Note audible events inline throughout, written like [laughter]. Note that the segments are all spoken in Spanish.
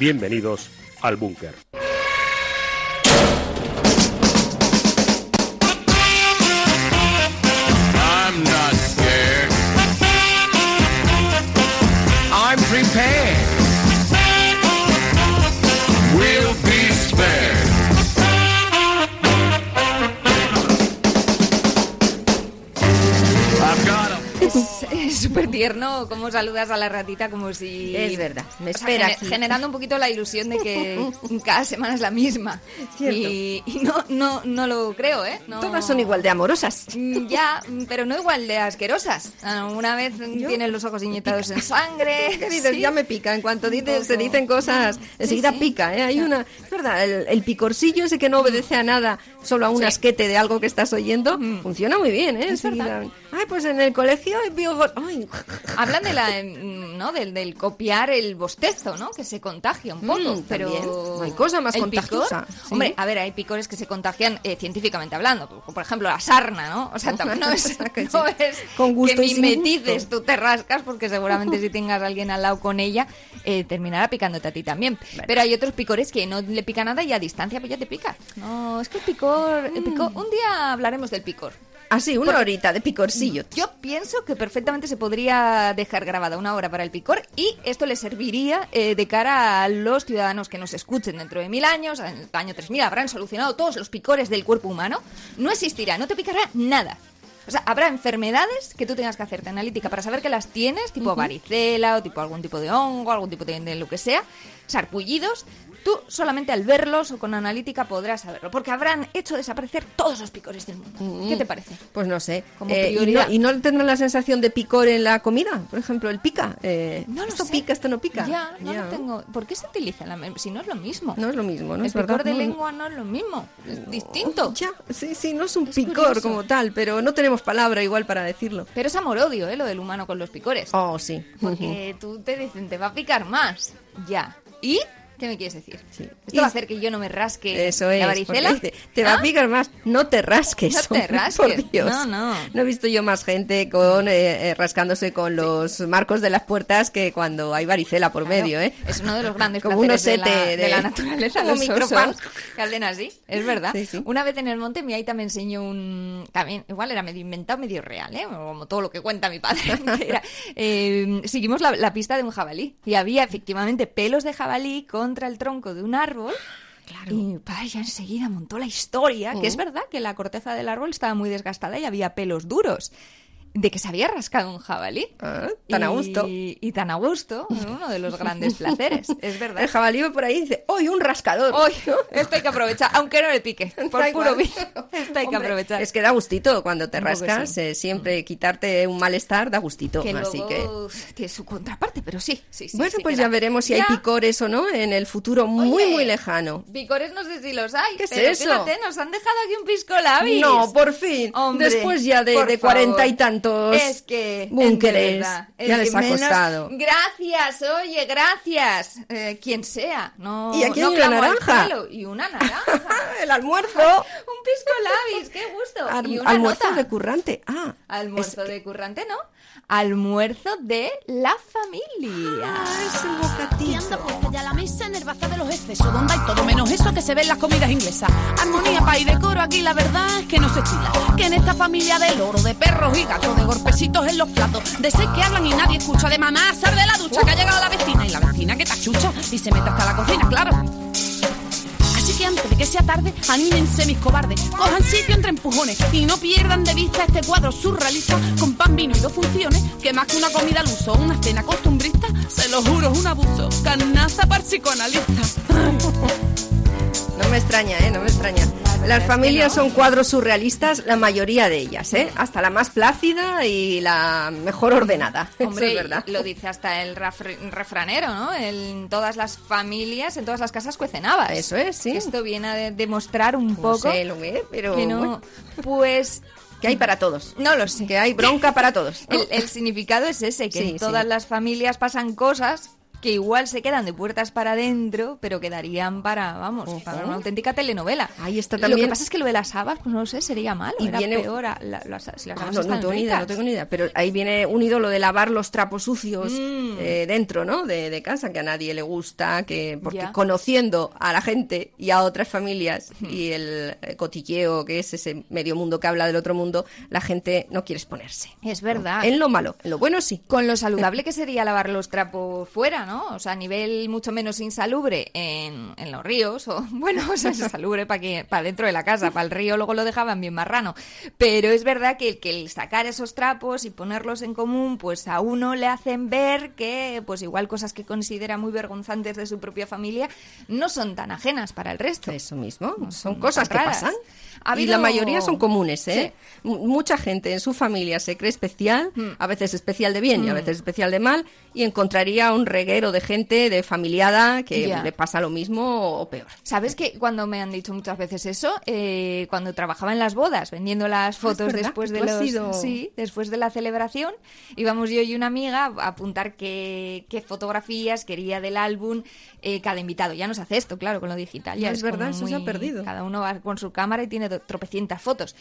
Bienvenidos al búnker. I'm not scared. I'm prepared. Súper tierno cómo saludas a la ratita como si... Es verdad, me O sea, espera gener- generando un poquito la ilusión de que [laughs] cada semana es la misma. Cierto. Y, y no, no, no lo creo, ¿eh? No- Todas son igual de amorosas. Mm, Ya, mm, pero no igual de asquerosas. Una vez mm, tienen los ojos inyectados en sangre. [laughs] ¿Qué dices? sí. Ya me pica. En cuanto dices- se dicen cosas, enseguida sí. pica. ¿eh? Hay una. Es verdad, el, el picorcillo ese que no obedece a nada, solo a un asquete de algo que estás oyendo, funciona muy bien. ¿eh? Es Enseguida, verdad. Ay, pues en el colegio biogos. Ay, Hablan de la, mm, ¿no? Del, del copiar el bostezo, ¿no? Que se contagia un poco, Mm, pero también. No hay cosa más contagiosa, sí. Hombre, a ver, hay picores que se contagian eh, científicamente hablando, por, ejemplo la sarna, ¿no? O sea, tampoco [laughs] no es, Que no es Con gusto que mimetices, tú te rascas porque seguramente si tengas a alguien al lado con ella eh, terminará picándote a ti también. Pero hay otros picores que no le pica nada y a distancia pues ya te pica. No, es que el picor, el picor, un día hablaremos del picor. Así, una horita de picorcillo. Yo pienso que perfectamente se podría dejar grabada una hora para el picor y esto le serviría eh, de cara a los ciudadanos que nos escuchen dentro de mil años, en el año 3000 habrán solucionado todos los picores del cuerpo humano, no existirá, no te picará nada. O sea, habrá enfermedades que tú tengas que hacerte analítica para saber que las tienes, tipo varicela o tipo algún tipo de hongo, algún tipo de, de lo que sea, sarpullidos. Tú solamente al verlos o con analítica podrás saberlo, porque habrán hecho desaparecer todos los picores del mundo. ¿Qué te parece? Pues no sé. Como Eh, y, no, prioridad. y no tendrán la sensación de picor en la comida? Por ejemplo, el pica. Eh, No lo esto sé. pica, esto no pica. Ya, no Ya. lo tengo. ¿Por qué se utiliza la si no es lo mismo? No es lo mismo, ¿no? El es picor verdad. de no- lengua no es lo mismo, es distinto. Ya, sí, sí, no es un Es picor curioso. como tal, pero no tenemos palabra igual para decirlo. Pero es amor-odio, ¿eh? Lo del humano con los picores. Oh, sí. Porque [laughs] tú te dicen, te va a picar más. Ya. ¿Y? ¿Qué me quieres decir? Sí. ¿Esto Y- va a hacer que yo no me rasque Eso es. la varicela? te va ¿Ah? a picar más. No te rasques. [laughs] No te rasques. Por Dios. No, no. he visto yo más gente con eh, eh, rascándose con los marcos de las puertas que cuando hay varicela por Claro, medio, ¿eh? Es uno de los grandes [laughs] Como placeres de, la, de de- la naturaleza, [laughs] como micropan. que así, es verdad. Sí. Una vez en el monte mi aita me enseñó un... También, igual era medio inventado, medio real, ¿eh? Como todo lo que cuenta mi padre. era, eh, seguimos la, la pista de un jabalí y había efectivamente pelos de jabalí contra el tronco de un árbol. Y mi padre ya enseguida montó la historia, que es verdad que la corteza del árbol estaba muy desgastada y había pelos duros. De que se había rascado un jabalí. Ah, tan a gusto. Y, tan a gusto, uno de los grandes placeres, es verdad. El jabalí va por ahí y dice, ¡hoy un rascador! Hoy, esto hay que aprovechar, aunque no le pique, [laughs] por puro bien. [laughs] Esto hay que aprovechar. Es que da gustito cuando te rascas, sí. eh, siempre quitarte un malestar da gustito. que así luego que. tiene su contraparte, pero sí, sí, sí. bueno, sí pues ya da. veremos si hay picores o no en el futuro muy, Oye, muy lejano. Picores no sé si los hay. ¿Qué es pero eso? Fíjate, nos han dejado aquí un pisco labis. No, por fin. Hombre, Después ya de, de cuarenta y tantos Es que. búnkeres. de verdad, es ya que les ha menos- costado. Gracias, oye, gracias. Eh, quien sea. No, Y aquí no hay una naranja. Y una naranja. [laughs] el almuerzo. un pisco labis, qué gusto. Al- y una almuerzo nota. de currante. Ah. Almuerzo es que- de currante, ¿no? Almuerzo de la familia. Ah, es el Y bocatito. anda puesta ya la mesa en el bazar de los excesos, donde hay todo menos eso que se ve en las comidas inglesas. Armonía, pa' y decoro aquí, la verdad es que no se estila. Que en esta familia de loro, de perros y gatos, de golpecitos en los platos, de seis que hablan y nadie escucha, de mamá, sal de la ducha, que ha llegado la vecina, y la vecina que tachucha y se mete hasta la cocina, claro. Así que antes de que sea tarde, anímense mis cobardes, cojan sitio entre empujones y no pierdan de vista este cuadro surrealista con pan, vino y dos funciones, que más que una comida al uso, una cena costumbrista, se lo juro, es un abuso, carnaza para psicoanalista. [laughs] No me extraña, ¿eh? No me extraña. La Las familias no. son cuadros surrealistas, la mayoría de ellas, ¿eh? Hasta la más plácida y la mejor ordenada. [laughs] Hombre, es verdad. lo dice hasta el refranero, ¿no? En todas las familias, en todas las casas cuecen habas. Eso es, sí. Esto viene a de- demostrar un No poco sé lo es, pero que no... bueno, Pues que hay para todos. no lo sé. Que hay bronca para todos. ¿no? El, el significado es ese, que Sí, en todas sí. las familias pasan cosas que igual se quedan de puertas para adentro, pero quedarían para, vamos, para una auténtica telenovela. Ahí está Lo que también- pasa es que lo de las habas, pues no lo sé, sería malo, Y era viene- peor. a- la- las- si las Ah, habas no, tengo ni idea, no ricas. tengo ni idea. Pero ahí viene unido lo de lavar los trapos sucios Mm. eh, dentro, ¿no? De, de casa, que a nadie le gusta, que porque conociendo a la gente y a otras familias y el eh, cotilleo, que es ese medio mundo que habla del otro mundo, la gente no quiere exponerse. Es verdad. En lo malo, en lo bueno sí. Con lo saludable [laughs] que sería lavar los trapos fuera, ¿no? O sea, a nivel mucho menos insalubre en, en los ríos, o [laughs] bueno, o sea, insalubre para que para dentro de la casa, para el río luego lo dejaban bien marrano. Pero es verdad que, que el sacar esos trapos y ponerlos en común, pues a uno le hacen ver que, pues igual cosas que considera muy vergonzantes de su propia familia no son tan ajenas para el resto. Eso mismo, son son cosas que raras. pasan. Ha Y la mayoría son comunes, ¿eh? Mucha gente en su familia se cree especial, Hmm. a veces especial de bien y a veces especial de mal, y encontraría un de gente de familiada que le pasa lo mismo o peor. ¿Sabes que cuando me han dicho muchas veces eso? Eh, cuando trabajaba en las bodas, vendiendo las fotos verdad, después de los, sido- sí, después de la celebración, íbamos yo y una amiga a apuntar qué, qué fotografías quería del álbum eh, cada invitado. Ya no se hace esto, claro, con lo digital. Ya es verdad, eso se ha perdido. Cada uno va con su cámara y tiene tropecientas fotos.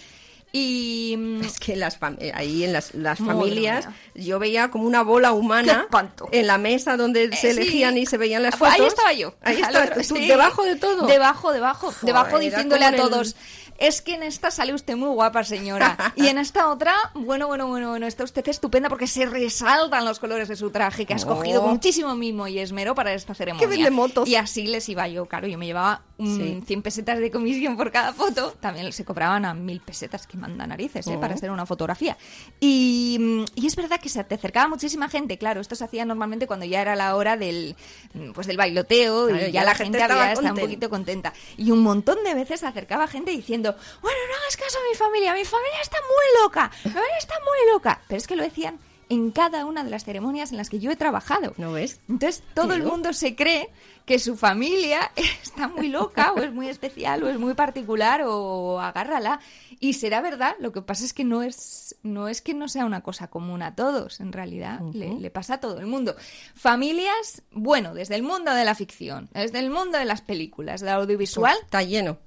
Y mm, Es que las eh, ahí en las, las familias mía. yo veía como una bola ¡Qué humana en la mesa donde Eh, se sí. elegían y se veían las fotos. Ahí estaba yo. Ahí Al estabas otro- tú, sí. debajo de todo. Debajo, debajo. Joder, debajo diciéndole a todos. Es que en esta sale usted muy guapa, señora. Y en esta otra, bueno, bueno, bueno, bueno, está usted estupenda porque se resaltan los colores de su traje que ha escogido Oh. con muchísimo mimo y esmero para esta ceremonia. vende motos. Y así les iba yo, claro, yo me llevaba mm, Sí. 100 pesetas de comisión por cada foto. También se cobraban a mil pesetas, que manda narices, ¿eh? Oh. para hacer una fotografía. Y, mm, y es verdad que se te acercaba muchísima gente, claro, esto se hacía normalmente cuando ya era la hora del, mm, pues del bailoteo Claro, y ya ya, la gente estaba había estado un poquito contenta. Y un montón de veces se acercaba gente diciendo, bueno, no hagas caso a mi familia, mi familia está muy loca, mi familia está muy loca. Pero es que lo decían en cada una de las ceremonias en las que yo he trabajado. ¿No ves? Entonces todo el mundo se cree que su familia [laughs] está muy loca o es muy especial o es muy particular o agárrala. Y será verdad, lo que pasa es que no es, no es que no sea una cosa común a todos, en realidad le, le pasa a todo el mundo. Familias, bueno, desde el mundo de la ficción, desde el mundo de las películas, del audiovisual, Está lleno.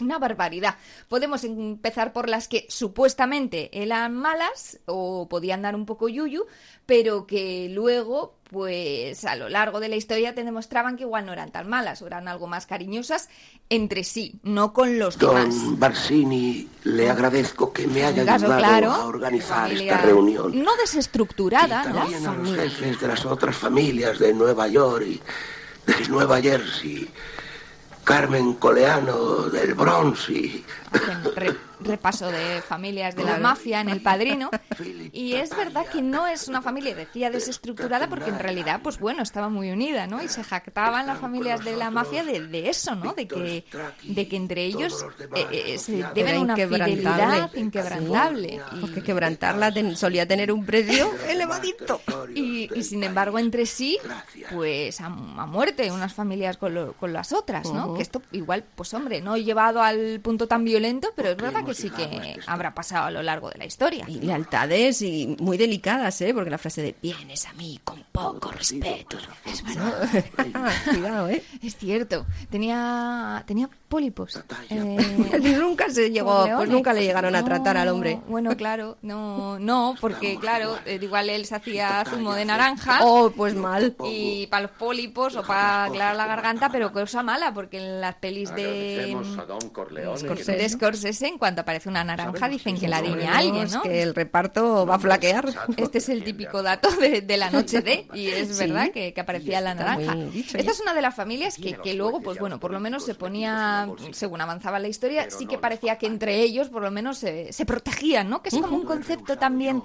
Una barbaridad. Podemos empezar por las que supuestamente eran malas o podían dar un poco yuyu, pero que luego, pues a lo largo de la historia te demostraban que igual no eran tan malas o eran algo más cariñosas entre sí, no con los demás. Don Barsini, le agradezco que me haya caso ayudado claro, a organizar esta reunión. No desestructurada, y ¿no? también a los jefes de las otras familias de Nueva York y de Nueva Jersey. Carmen Coleano del Bronx y... hacen re- repaso de familias de la mafia en El Padrino. Y es verdad que no es una familia, decía, desestructurada, porque en realidad, pues bueno, estaba muy unida, ¿no? Y se jactaban las familias de la mafia de, de eso, ¿no? De que, de que entre ellos eh, eh, se deben una inquebrantable. fidelidad inquebrantable. Sí, Porque quebrantarla ten- solía tener un precio [laughs] elevadito. Y, y sin embargo, entre sí, pues a, a muerte, unas familias con, lo- con las otras, ¿no? Que esto igual, pues hombre, no llevado al punto tan violento, pero es verdad que sí que habrá pasado a lo largo de la historia. Y lealtades y muy delicadas, ¿eh? Porque la frase de vienes a mí con poco respeto. Es verdad. [laughs] Cuidado, ¿eh? Es cierto, tenía, tenía pólipos. Eh, [laughs] nunca se llegó, pues nunca le llegaron a tratar al hombre. Bueno, claro, no, no, porque claro, eh, igual él se hacía zumo de naranja. Oh, pues mal. Y para los pólipos o para aclarar la garganta, pero cosa mala, porque en las pelis de. Scorsese. de Scorsese, en cuanto aparece una naranja, dicen que la diña a alguien, Es ¿no? que el reparto va a flaquear. Este es el típico dato de, de la noche de, y es verdad que, que aparecía la naranja. Esta es una de las familias que, que luego, pues bueno, por lo menos se ponía, según avanzaba la historia, sí que parecía que entre ellos, por lo menos, se, se protegían, ¿no? Que es como un concepto también,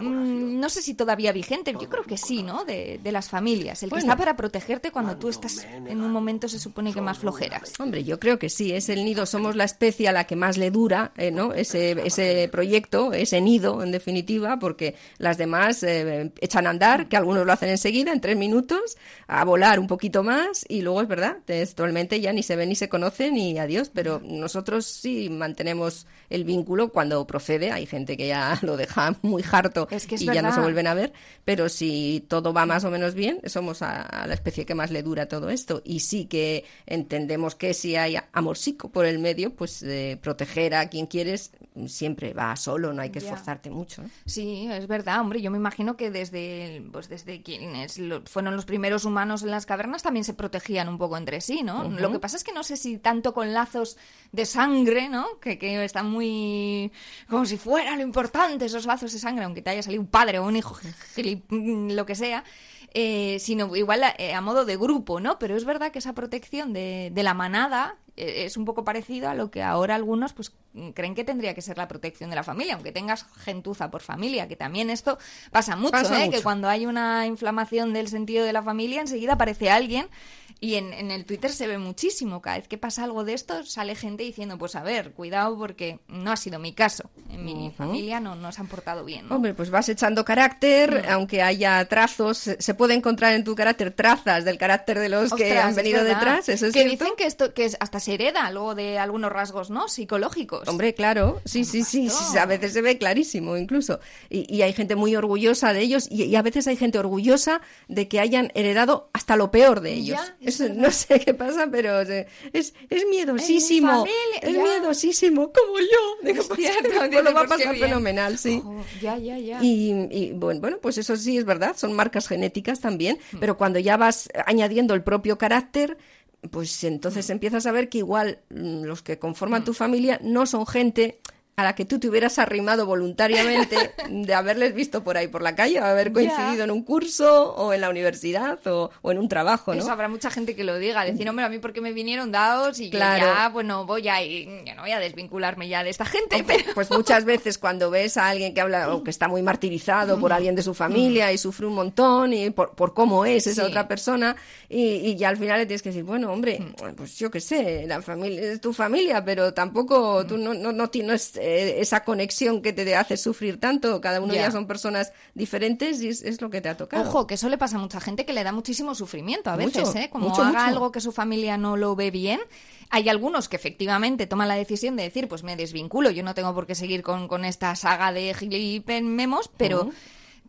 mm, no sé si todavía vigente, yo creo que sí, ¿no? De, de las familias. El que Bueno. está para protegerte cuando tú estás en un momento, se supone que más ojeras. Hombre, yo creo que sí, es el nido, somos la especie a la que más le dura, eh, ¿no? Ese, ese proyecto, ese nido, en definitiva, porque las demás eh, echan a andar, que algunos lo hacen enseguida, en tres minutos, a volar un poquito más, y luego es verdad, textualmente ya ni se ven ni se conocen y adiós, pero nosotros sí mantenemos el vínculo cuando procede, hay gente que ya [laughs] lo deja muy harto Es que es y ya no se vuelven a ver, pero si todo va más o menos bien, somos a, a la especie que más le dura todo esto. Y sí que entendemos que si hay amorcico por el medio, pues eh, proteger a quien quieres siempre va solo, no hay que esforzarte mucho. Sí, es verdad, hombre. Yo me imagino que desde, pues desde quienes lo- fueron los primeros humanos en las cavernas también se protegían un poco entre sí, ¿no? Lo que pasa es que no sé si tanto con lazos de sangre, ¿no? Que, que están muy... como si fuera lo importante esos lazos de sangre, aunque te haya salido un padre o un hijo, [laughs] lo que sea. eh, sino igual a, eh, a modo de grupo, ¿no? Pero es verdad que esa protección de, de la manada es un poco parecido a lo que ahora algunos pues creen que tendría que ser la protección de la familia, aunque tengas gentuza por familia, que también esto pasa mucho, Pasa ¿eh? mucho. que cuando hay una inflamación del sentido de la familia enseguida aparece alguien y en, en el Twitter se ve muchísimo, cada vez que pasa algo de esto sale gente diciendo, pues a ver, cuidado porque no ha sido mi caso, en mi familia no, no se han portado bien. ¿no? Hombre, pues vas echando carácter, Mm. aunque haya trazos, se puede encontrar en tu carácter trazas del carácter de los que han venido detrás, eso es que cierto. dicen que esto que es, hasta se hereda luego de algunos rasgos, ¿no? Psicológicos. Hombre, claro, sí, sí, sí, sí, a veces se ve clarísimo incluso. Y, y hay gente muy orgullosa de ellos y, y a veces hay gente orgullosa de que hayan heredado hasta lo peor de ellos. Ya, es no sé qué pasa, pero es, es miedosísimo. es ya. miedosísimo, como yo. Digo, Es pues, lo va a pues pasar fenomenal, sí. Jo, ya, ya, ya. Y, y, bueno, bueno, pues eso sí es verdad, son marcas genéticas también, Mm. pero cuando ya vas añadiendo el propio carácter, pues Mm. entonces empiezas a ver que igual mm, los que conforman tu familia no son gente a la que tú te hubieras arrimado voluntariamente [laughs] de haberles visto por ahí por la calle o haber coincidido en un curso o en la universidad o, o en un trabajo, ¿no? Eso habrá mucha gente que lo diga, decir, hombre, a mí porque me vinieron dados y yo Claro. ya, bueno, voy a yo no voy a desvincularme ya de esta gente, pero... Pues muchas [laughs] veces cuando ves a alguien que habla o que está muy martirizado por alguien de su familia y sufre un montón y por, por cómo es esa Sí. otra persona y, y ya al final le tienes que decir, bueno, hombre, pues yo qué sé, la familia es tu familia, pero tampoco tú no, no, no tienes eh, esa conexión que te hace sufrir tanto. Cada uno Ya. ya son personas diferentes y es, es lo que te ha tocado. Ojo, que eso le pasa a mucha gente que le da muchísimo sufrimiento a veces, ¿eh? Como mucho, haga mucho. algo que su familia no lo ve bien. Hay algunos que efectivamente toman la decisión de decir, pues me desvinculo, yo no tengo por qué seguir con, con esta saga de memos, pero,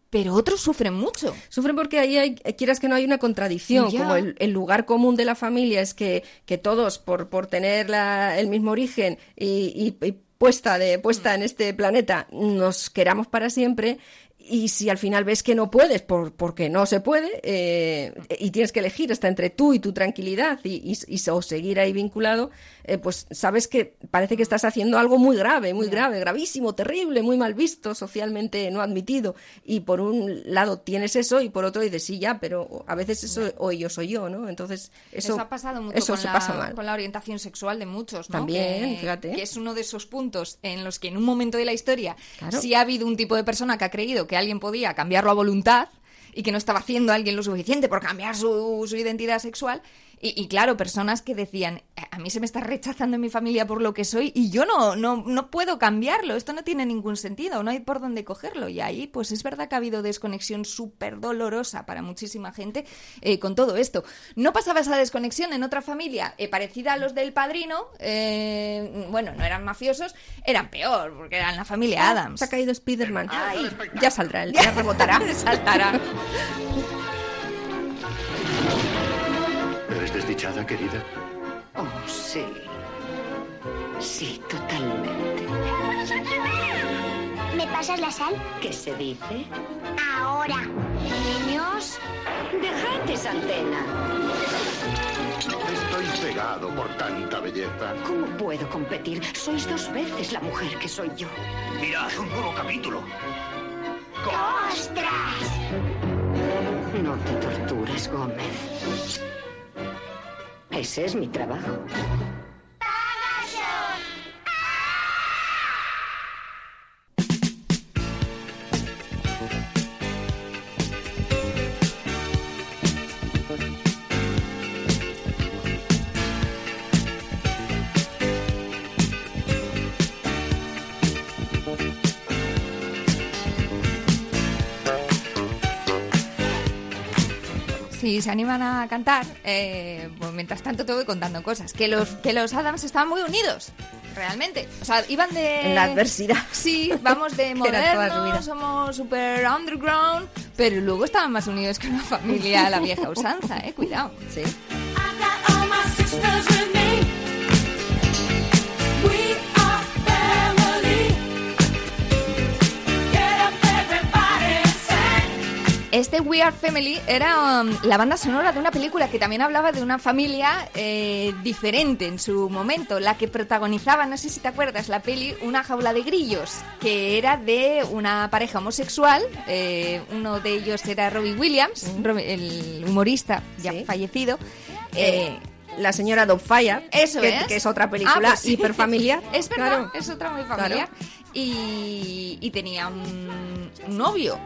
pero otros sufren mucho. Sufren porque ahí hay, quieras que no hay una contradicción, como el, el lugar común de la familia es que, que todos, por, por tener la- el mismo origen y, y- y puesta, de, puesta en este planeta, nos queramos para siempre. Y si al final ves que no puedes, por, porque no se puede, eh, y tienes que elegir hasta entre tú y tu tranquilidad y, y- y- o seguir ahí vinculado, eh, pues sabes que parece que estás haciendo algo muy grave, muy grave, gravísimo, terrible, muy mal visto, socialmente no admitido. Y por un lado tienes eso y por otro dices, sí, ya, pero a veces eso o yo soy yo, ¿no? Entonces eso, Eso, ha pasado mucho eso con, se la, pasa mal. con la orientación sexual de muchos, ¿no? También, que, fíjate. que es uno de esos puntos en los que en un momento de la historia Claro. sí ha habido un tipo de persona que ha creído que alguien podía cambiarlo a voluntad y que no estaba haciendo alguien lo suficiente por cambiar su, su identidad sexual. Y, y claro, personas que decían, a mí se me está rechazando en mi familia por lo que soy y yo no, no, no puedo cambiarlo, esto no tiene ningún sentido, no hay por dónde cogerlo. Y ahí, pues es verdad que ha habido desconexión súper dolorosa para muchísima gente eh, con todo esto. ¿No pasaba esa desconexión en otra familia eh, parecida a los del padrino? Eh, bueno, no eran mafiosos, eran peor, porque eran la familia Adams. Se ha caído Spiderman. Ya saldrá, ya rebotará. Saltará. [laughs] ¿Eres desdichada, querida? Oh, sí. Sí, totalmente. ¿Me pasas la sal? ¿Qué se dice? Ahora. Niños. Dejad esa antena. Estoy cegado por tanta belleza. ¿Cómo puedo competir? Sois dos veces la mujer que soy yo. Mirad un nuevo capítulo. ¡Ostras! No te tortures, Gómez. Ese es mi trabajo. Y se animan a cantar, eh, pues mientras tanto te voy contando cosas. Que los, que los Adams estaban muy unidos, realmente. O sea, iban de... En la adversidad. Sí, vamos de [laughs] modernos, somos super underground, pero luego estaban más unidos que una familia a la vieja usanza, eh, cuidado. Sí. Este We Are Family era um, la banda sonora de una película que también hablaba de una familia eh, diferente en su momento, la que protagonizaba, no sé si te acuerdas, la peli Una jaula de grillos, que era de una pareja homosexual, eh, uno de ellos era Robbie Williams, Robbie- el humorista ya Sí. fallecido. Eh, la señora Doubtfire, Eso que, es. que es otra Ah, película pues sí. hiperfamiliar. [laughs] Es verdad, Claro. es otra muy Claro. familiar. Y, y tenía un novio.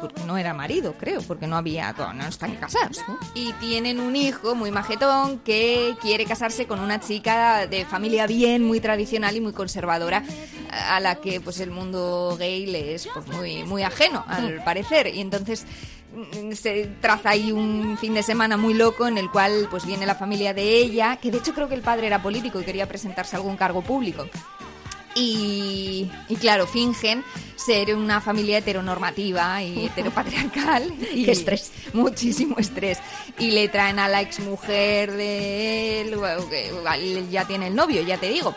Porque no era marido, creo, porque no había, no están casados. Y tienen un hijo muy majetón que quiere casarse con una chica de familia bien, muy tradicional y muy conservadora, a la que pues el mundo gay le es pues, muy, muy ajeno, al parecer. Y entonces mm, se traza ahí un fin de semana muy loco en el cual pues viene la familia de ella, que de hecho creo que el padre era político y quería presentarse a algún cargo público. Y, y claro, fingen ser una familia heteronormativa y [laughs] heteropatriarcal. Y Qué estrés. Muchísimo estrés. Y le traen a la exmujer de él, que ya tiene el novio, ya te digo,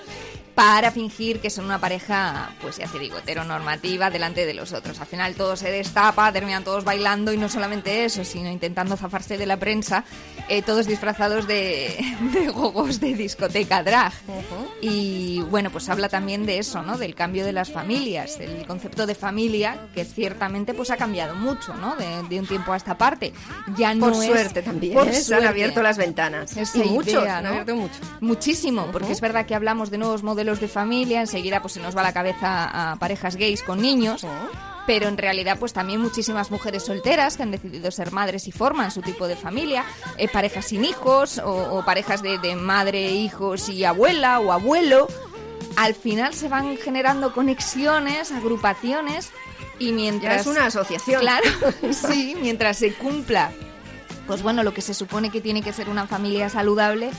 para fingir que son una pareja, pues ya te digo, heteronormativa delante de los otros. Al final todo se destapa, terminan todos bailando y no solamente eso, sino intentando zafarse de la prensa, eh, todos disfrazados de, [laughs] de gogos de discoteca drag. Y bueno, pues habla también de eso, ¿no? Del cambio de las familias, el concepto de familia que ciertamente pues ha cambiado mucho, ¿no? De, de un tiempo a esta parte. Ya no Por es- suerte también. Por ¿eh? Se han suerte. abierto las ventanas. Esa y muchos, idea, se han ¿no? abierto mucho. Muchísimo, porque es verdad que hablamos de nuevos modelos de familia, enseguida pues se nos va la cabeza a parejas gays con niños, pero en realidad pues también muchísimas mujeres solteras que han decidido ser madres y forman su tipo de familia, eh, parejas sin hijos o, o parejas de, de madre, hijos y abuela o abuelo. Al final se van generando conexiones, agrupaciones y mientras... Ya es una asociación. Claro, [laughs] sí, mientras se cumpla pues bueno, lo que se supone que tiene que ser una familia saludable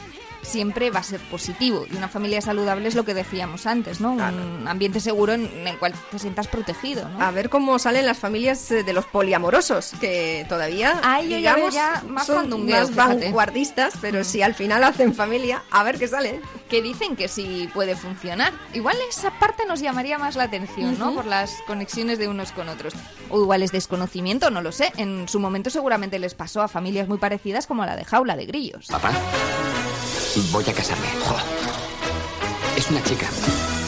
siempre va a ser positivo. Y una familia saludable es lo que decíamos antes, ¿no? Un ambiente seguro en el cual te sientas protegido, ¿no? A ver cómo salen las familias eh, de los poliamorosos, que todavía, Ay, yo ya veo digamos, ya más son más vanguardistas, pero si al final hacen familia, a ver qué sale. Que dicen que sí puede funcionar. Igual esa parte nos llamaría más la atención, ¿no? Por las conexiones de unos con otros. O igual es desconocimiento, no lo sé. En su momento seguramente les pasó a familias muy parecidas como la de Jaula de Grillos. Papá, voy a casarme. Jo. Es una chica.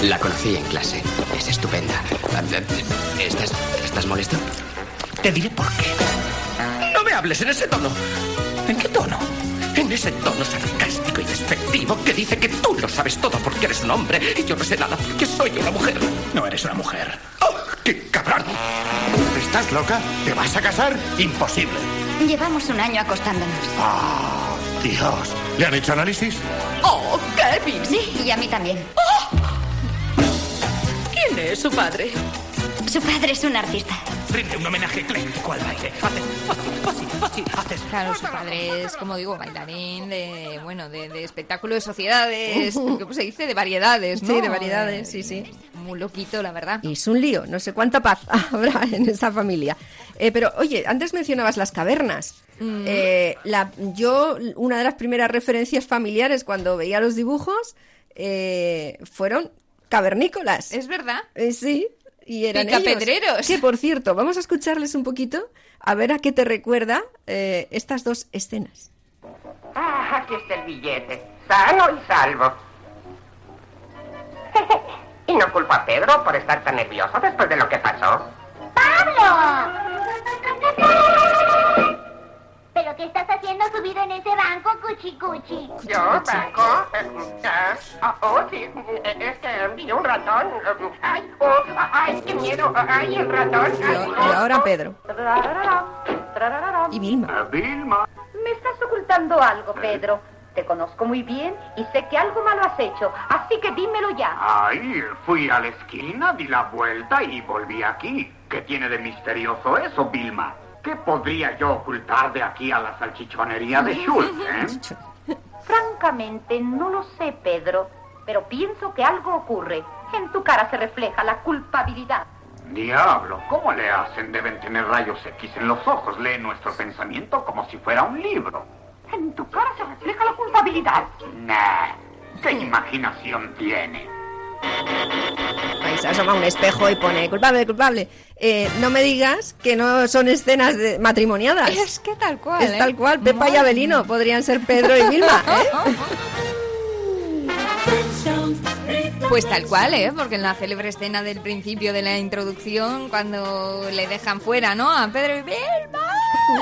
La conocí en clase. Es estupenda. ¿Estás, ¿Estás molesto? Te diré por qué. No me hables en ese tono. ¿En qué tono? En ese tono sarcástico y despectivo que dice que tú lo sabes todo porque eres un hombre y yo no sé nada porque soy una mujer. No eres una mujer. ¡Oh, qué cabrón! ¿Estás loca? ¿Te vas a casar? Imposible. Llevamos un año acostándonos. Ah, Dios. ¿Le han hecho análisis? ¡Oh, Kevin! Sí, y a mí también. ¿Quién es su padre? Su padre es un artista. Rinde un homenaje ecléctico al baile. Haces fácil, fácil, fácil. Haces. Claro, su padre es, como digo, bailarín de, bueno, de, de espectáculo de sociedades, ¿cómo se dice? De variedades, ¿no? Sí, de variedades, sí, sí. Muy loquito, la verdad. Y es un lío, no sé cuánta paz [laughs] habrá en esa familia. Eh, pero, oye, antes mencionabas las cavernas. Mm. Eh, la, yo, una de las primeras referencias familiares cuando veía los dibujos eh, fueron cavernícolas. ¿Es verdad? Eh, sí, y eran Picapedreros. ellos. Que, por cierto, vamos a escucharles un poquito a ver a qué te recuerda eh, estas dos escenas. Ah, aquí está el billete. Sano y salvo. [laughs] y no culpa a Pedro por estar tan nervioso después de lo que pasó. ¡Pablo! ¿Pero qué estás haciendo subido en ese banco, Cuchi Cuchi? ¿Yo, Banco? Eh, ah, oh, sí. eh, Es que vi un ratón. eh, ¡Ay! oh, ¡Ay, qué miedo! ¡Ay, el ratón! Y, Ay, y ahora Pedro. Y Vilma. Ah, Vilma. Me estás ocultando algo, Pedro. Te conozco muy bien y sé que algo malo has hecho, así que dímelo ya. Ay, fui a la esquina, di la vuelta y volví aquí. ¿Qué tiene de misterioso eso, Vilma? ¿Qué podría yo ocultar de aquí a la salchichonería de Schultz, eh? [laughs] Francamente, no lo sé, Pedro, pero pienso que algo ocurre. En tu cara se refleja la culpabilidad. Diablo, ¿cómo le hacen? Deben tener rayos X en los ojos. Lee nuestro pensamiento como si fuera un libro. En tu cara se refleja la culpabilidad. Nah, ¿qué imaginación tiene? Ahí se asoma un espejo y pone culpable, culpable. Eh, no me digas que no son escenas de matrimoniadas. Es que tal cual. Es ¿eh? tal cual. Pepa y Abelino podrían ser Pedro y Vilma. [laughs] ¿eh? Pues tal cual, ¿eh? Porque en la célebre escena del principio de la introducción, cuando le dejan fuera, ¿no? A Pedro y Vilma.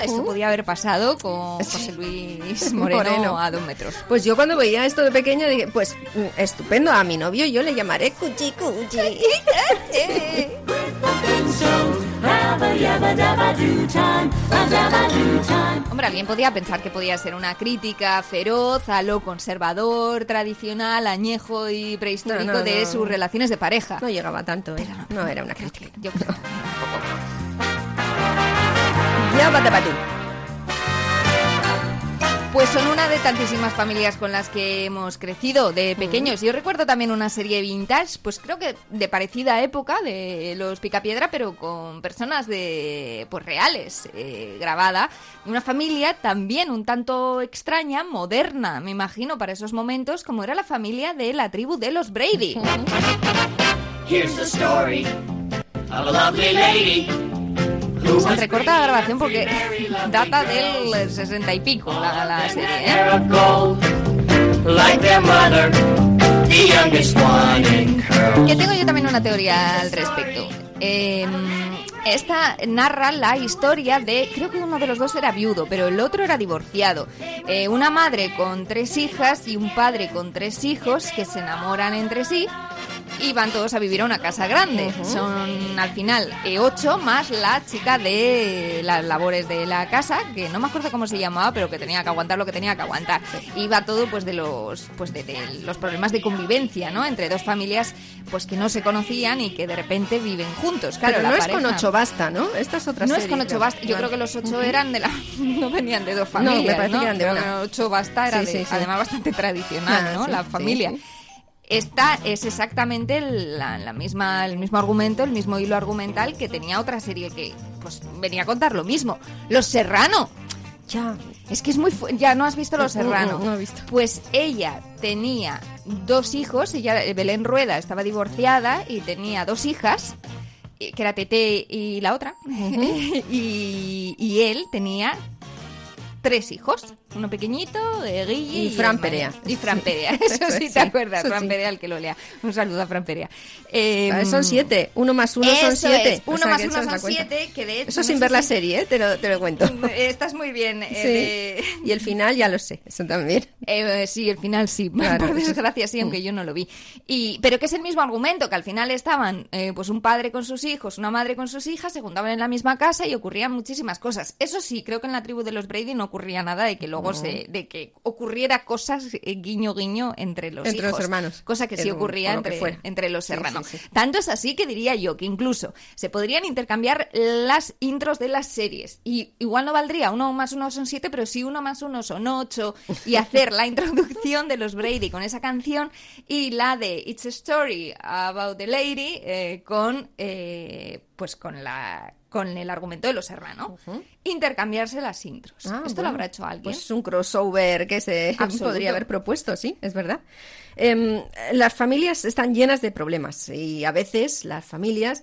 Esto podía haber pasado con José Luis [laughs] Moreno, Moreno. a dos metros. Pues yo cuando veía esto de pequeña dije, pues mm, estupendo, a mi novio yo le llamaré Cuchi Cuchi. [laughs] Hombre, alguien podía pensar que podía ser una crítica feroz a lo conservador, tradicional, añejo y prehistórico No, no, de no. sus relaciones de pareja. No llegaba tanto, ¿eh? No era una crítica. Yo creo Pues son una de tantísimas familias con las que hemos crecido de pequeños. Yo recuerdo también una serie vintage, pues creo que de parecida época de los Picapiedra, pero con personas de pues reales, eh, grabada. Una familia también un tanto extraña, moderna, me imagino, para esos momentos, como era la familia de la tribu de los Brady. Here's the story of a lovely lady Se recorta la grabación porque data del 60 y pico la, la serie. ¿eh? Que tengo yo también una teoría al respecto. Eh, esta narra la historia de, creo que uno de los dos era viudo, pero el otro era divorciado. Eh, una madre con tres hijas y un padre con tres hijos que se enamoran entre sí y van todos a vivir a una casa grande. Son al final eh, ocho más la chica de las labores de la casa, que no me acuerdo cómo se llamaba, pero que tenía que aguantar lo que tenía que aguantar. Iba todo pues de los pues de, de los problemas de convivencia, ¿no? Entre dos familias pues que no se conocían y que de repente viven juntos. Claro, Pero la no es con ocho basta, ¿no? Esta es otra no serie. es con ocho basta. Yo creo que los ocho eran de la. [laughs] No venían de dos No, me familias. parece que eran de una. ocho basta era Sí, de, sí, sí. además bastante tradicional, Ah, ¿no? la sí, familia. Esta es exactamente la, la misma, el mismo argumento, el mismo hilo argumental que tenía otra serie que pues venía a contar lo mismo. Los Serrano. Ya. Es que es muy... fu- Ya no has visto Los Serrano. no he visto. Pues ella tenía dos hijos, ella, Belén Rueda, estaba divorciada y tenía dos hijas, eh, que era Tete y la otra, [laughs] y, y él tenía tres hijos, uno pequeñito, Guille Y Fran. Perea. Y Fran Perea, [laughs] eso sí, Sí, te acuerdas, Fran sí. Perea, el que lo lea. Un saludo a Fran Perea. Eh, Ah, Son siete. Uno más uno son siete. es, O uno sea, más uno son siete, que de hecho, Eso no sin ver la serie, ¿eh? Te lo, te lo cuento. Estás muy bien. eh, Sí. de- Y el final ya lo sé, eso también. Eh, sí, el final sí, [laughs] Claro. por desgracia sí, aunque yo no lo vi. Y, pero que es el mismo argumento, que al final estaban eh, pues un padre con sus hijos, una madre con sus hijas, se juntaban en la misma casa y ocurrían muchísimas cosas. Eso sí, creo que en la tribu de los Brady no ocurría nada de que luego No. de que ocurriera cosas eh, guiño guiño entre los Entre hijos. los hermanos. Cosa que sí ocurría que entre, entre los Sí, hermanos. sí, sí. Tanto es así que diría yo que incluso se podrían intercambiar las intros de las series. Y igual no valdría uno más uno son siete, pero sí uno más uno son ocho. Y hacer la [laughs] introducción de los Brady con esa canción y la de It's a Story About the Lady eh, con, eh, pues con la con el argumento de los Serrano. Intercambiarse las intros. Ah, ¿Esto bueno. lo habrá hecho alguien? Pues es un crossover que se [laughs] Absoluto. podría haber propuesto, sí, es verdad. Em, las familias están llenas de problemas y a veces las familias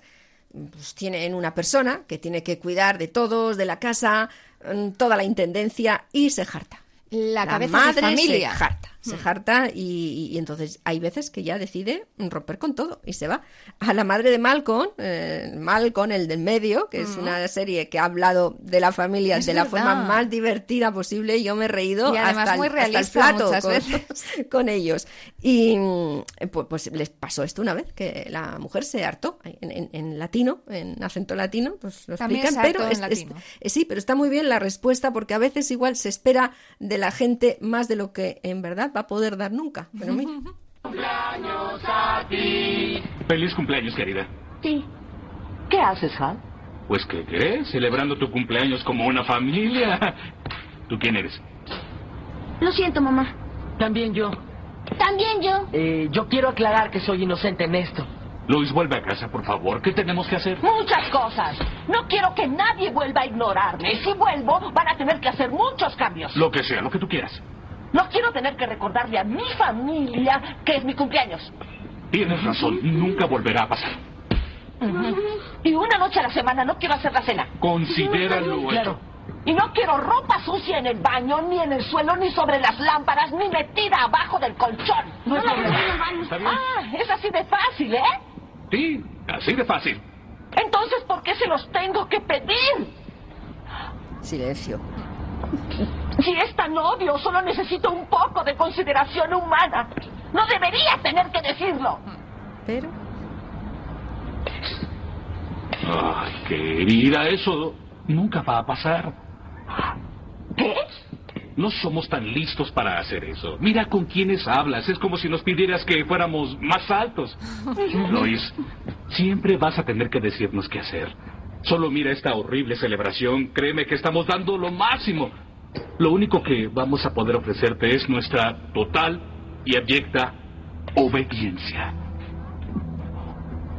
pues, tienen una persona que tiene que cuidar de todos, de la casa, mm, toda la intendencia y se jarta. La, La cabeza madre de familia. se jarta, se Hmm. jarta y, y entonces hay veces que ya decide romper con todo y se va. A la madre de Malcolm, eh, Malcolm, el del medio, que es Mm. una serie que ha hablado de la familia Es de la forma más divertida posible. Yo me he reído hasta, muy hasta el realista plato con, veces. [laughs] con ellos. Y mm, pues, pues les pasó esto una vez, que la mujer se hartó en, en- en latino, en acento latino, pues lo También explican, pero es- es- eh, sí, pero está muy bien la respuesta porque a veces igual se espera de la gente más de lo que en verdad va a poder dar nunca. Pero mira. [laughs] Feliz cumpleaños, querida. Sí. ¿Qué haces, Hal? Pues ¿qué crees? Celebrando tu cumpleaños como una familia. ¿Tú quién eres? Lo siento, mamá. También yo. También yo. Eh, yo quiero aclarar que soy inocente en esto. Luis, vuelve a casa, por favor. ¿Qué tenemos que hacer? Muchas cosas. No quiero que nadie vuelva a ignorarme. Si vuelvo, van a tener que hacer muchos cambios. Lo que sea, lo que tú quieras. No quiero tener que recordarle a mi familia que es mi cumpleaños. Tienes razón, nunca volverá a pasar. Y una noche a la semana no quiero hacer la cena. Considéralo Claro. Y no quiero ropa sucia en el baño, ni en el suelo, ni sobre las lámparas, ni metida abajo del colchón. No bien. Ah, es así de fácil, ¿eh? Sí, así de fácil. Entonces, ¿por qué se los tengo que pedir? Silencio. Si es tan obvio, solo necesito un poco de consideración humana. No debería tener que decirlo. Pero. Ay, querida, eso nunca va a pasar. ¿Qué? No somos tan listos para hacer eso. Mira con quiénes hablas. Es como si nos pidieras que fuéramos más altos. [laughs] Luis, siempre vas a tener que decirnos qué hacer. Solo mira esta horrible celebración. Créeme que estamos dando lo máximo. Lo único que vamos a poder ofrecerte es nuestra total y abyecta obediencia.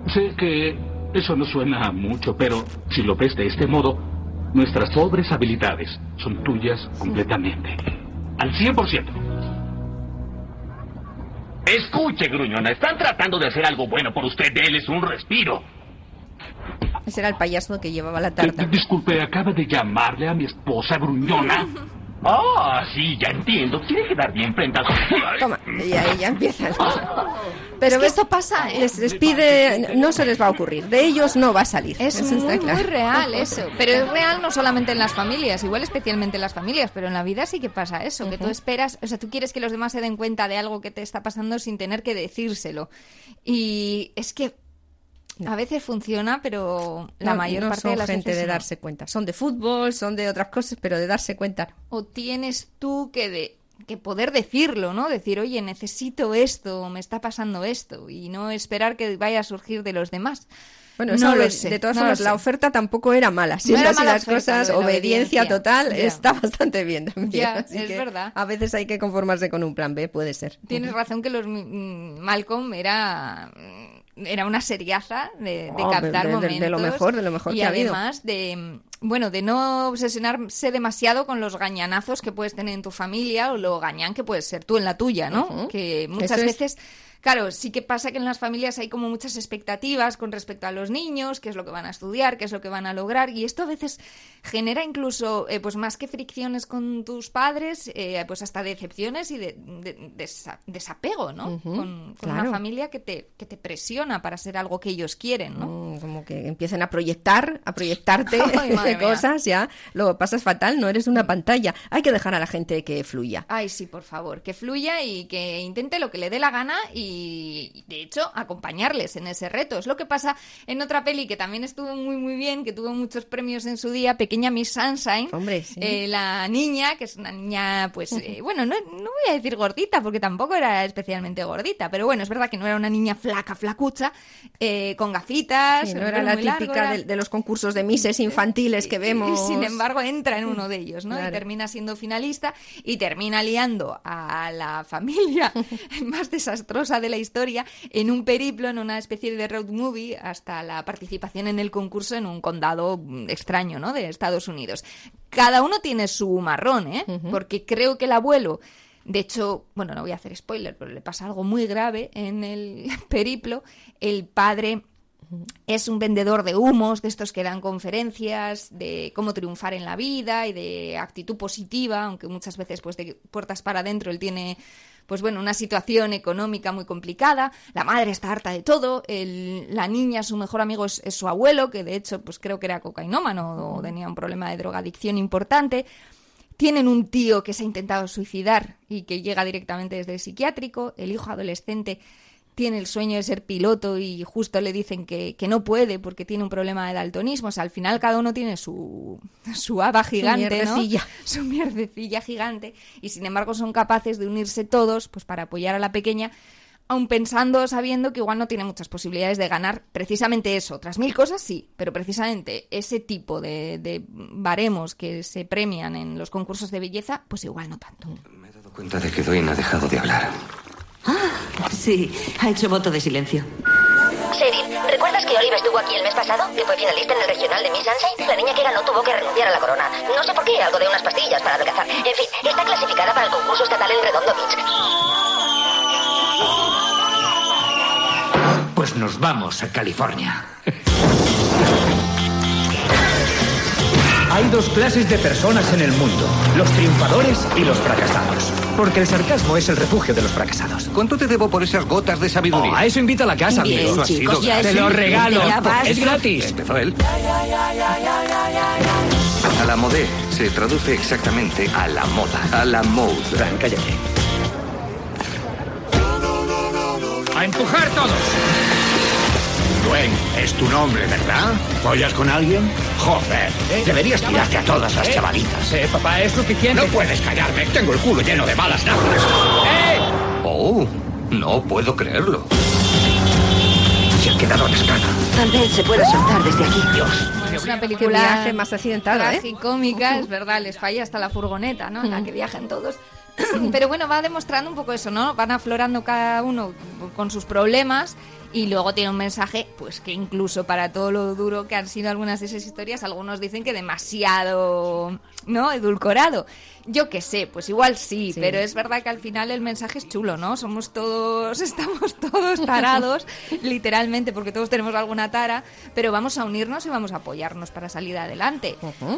Sé que eso no suena a mucho, pero si lo ves de este modo, nuestras pobres habilidades son tuyas completamente. Al 100%. Escuche, gruñona, están tratando de hacer algo bueno por usted. Déles un respiro. Ese era el payaso que llevaba la tarta. Eh, Disculpe, acaba de llamarle a mi esposa gruñona. [laughs] Ah, sí, ya entiendo. Quiere quedar bien frente [laughs] a su... Toma, y ahí ya empieza. [laughs] Pero ves, esto pasa, ¿eh? Les, les pide, no se les va a ocurrir. De ellos no va a salir. Es Eso está muy, claro. muy real eso. Pero es real no solamente en las familias, igual especialmente en las familias, pero en la vida sí que pasa eso, que tú esperas, o sea, tú quieres que los demás se den cuenta de algo que te está pasando sin tener que decírselo. Y es que a veces funciona, pero la No- mayor no parte son de las gente de no. darse cuenta. Son de fútbol, son de otras cosas, pero de darse cuenta. no. O tienes tú que de que poder decirlo, ¿no? Decir, oye, necesito esto, me está pasando esto, y no esperar que vaya a surgir de los demás. Bueno, no esa lo sé, de todas no formas, la sé. oferta tampoco era mala. Siendo era así mala las oferta, cosas, la obediencia, obediencia, total, ya. está bastante bien también. Ya, así es que verdad. A veces hay que conformarse con un plan B, puede ser. Tienes razón que los mm, Malcolm era era una seriaza de, de Oh, de- captar de- momentos de lo mejor, de lo mejor y que ha habido. además de bueno de no obsesionarse demasiado con los gañanazos que puedes tener en tu familia o lo gañán que puedes ser tú en la tuya no que muchas es. veces Claro, sí que pasa que en las familias hay como muchas expectativas con respecto a los niños, qué es lo que van a estudiar, qué es lo que van a lograr, y esto a veces genera incluso, eh, pues más que fricciones con tus padres, eh, pues hasta decepciones y de, de- desa- desapego, ¿no? Con con claro. una familia que te, que te presiona para ser algo que ellos quieren, ¿no? Mm, Como que empiecen a proyectar, a proyectarte [laughs] Ay, [laughs] cosas, ya lo pasas fatal, no eres una pantalla. Hay que dejar a la gente que fluya. Ay, sí, por favor, que fluya y que intente lo que le dé la gana y, de hecho, acompañarles en ese reto. Es lo que pasa en otra peli que también estuvo muy, muy bien, que tuvo muchos premios en su día, Pequeña Miss Sunshine. Hombre, sí. Eh, la niña, que es una niña, pues, eh, [laughs] bueno, no, no voy a decir gordita, porque tampoco era especialmente gordita, pero bueno, es verdad que no era una niña flaca, flacucha, eh, con gafitas. Sí, no era la largo, típica era- de, de los concursos de mises infantiles que vemos. y sin embargo entra en uno de ellos, ¿no? Claro. Y termina siendo finalista y termina liando a la familia [laughs] más desastrosa de la historia en un periplo, en una especie de road movie, hasta la participación en el concurso en un condado mm, extraño, ¿no? De Estados Unidos. Cada uno tiene su marrón, ¿eh? Porque creo que el abuelo... De hecho, bueno, no voy a hacer spoiler, pero le pasa algo muy grave en el [laughs] periplo. El padre es un vendedor de humos, de estos que dan conferencias de cómo triunfar en la vida y de actitud positiva, aunque muchas veces pues de puertas para adentro él tiene pues bueno, una situación económica muy complicada, la madre está harta de todo, el- la niña, su mejor amigo es, es su abuelo, que de hecho pues creo que era cocainómano o tenía un problema de drogadicción importante, tienen un tío que se ha intentado suicidar y que llega directamente desde el psiquiátrico, el hijo adolescente tiene el sueño de ser piloto y justo le dicen que, que no puede porque tiene un problema de daltonismo. O sea, al final cada uno tiene su, [laughs] su haba gigante, ¿no? mierdecilla. [laughs] Su mierdecilla gigante. Y sin embargo son capaces de unirse todos pues para apoyar a la pequeña aun pensando, sabiendo que igual no tiene muchas posibilidades de ganar precisamente eso. Otras mil cosas sí, pero precisamente ese tipo de, de baremos que se premian en los concursos de belleza, pues igual no tanto. Cuenta de que Dwayne ha dejado de hablar. Sí, ha hecho voto de silencio. Sheryl, ¿recuerdas que Olive estuvo aquí el mes pasado? Que fue finalista en el regional de Miss Sunshine. La niña que ganó tuvo que renunciar a la corona. No sé por qué, algo de unas pastillas para adelgazar. En fin, está clasificada para el concurso estatal en Redondo Beach. Pues nos vamos a California. Hay dos clases de personas en el mundo, los triunfadores y los fracasados. Porque el sarcasmo es el refugio de los fracasados. ¿Cuánto te debo por esas gotas de sabiduría? Oh, a eso invita a la casa, Bien, amigo. Eso ha chicos, sido- ya Te lo regalo. Es gratis. Empezó él. A la modé se traduce exactamente a la moda. A la mode. Cállate. A empujar todos. Dwayne, es tu nombre, ¿verdad? ¿Follas con alguien? Joder, deberías tirarte a todas las Eh, chavalitas. Eh, papá, es suficiente. No puedes callarme, tengo el culo lleno de balas nazis. Oh, no puedo creerlo. Se ha quedado atascada. Tal vez se pueda soltar desde aquí. Dios. Es una película viaje más accidentado, ¿eh? tragicómica, es verdad, les falla hasta la furgoneta, ¿no? En la que viajan todos. Pero bueno, va demostrando un poco eso, ¿no? Van aflorando cada uno con sus problemas y luego tiene un mensaje, pues que incluso para todo lo duro que han sido algunas de esas historias, algunos dicen que demasiado, ¿no? Edulcorado. Yo qué sé, pues igual sí, Sí. pero es verdad que al final el mensaje es chulo, ¿no? Somos todos, [laughs] estamos todos tarados, [laughs] literalmente, porque todos tenemos alguna tara, pero vamos a unirnos y vamos a apoyarnos para salir adelante.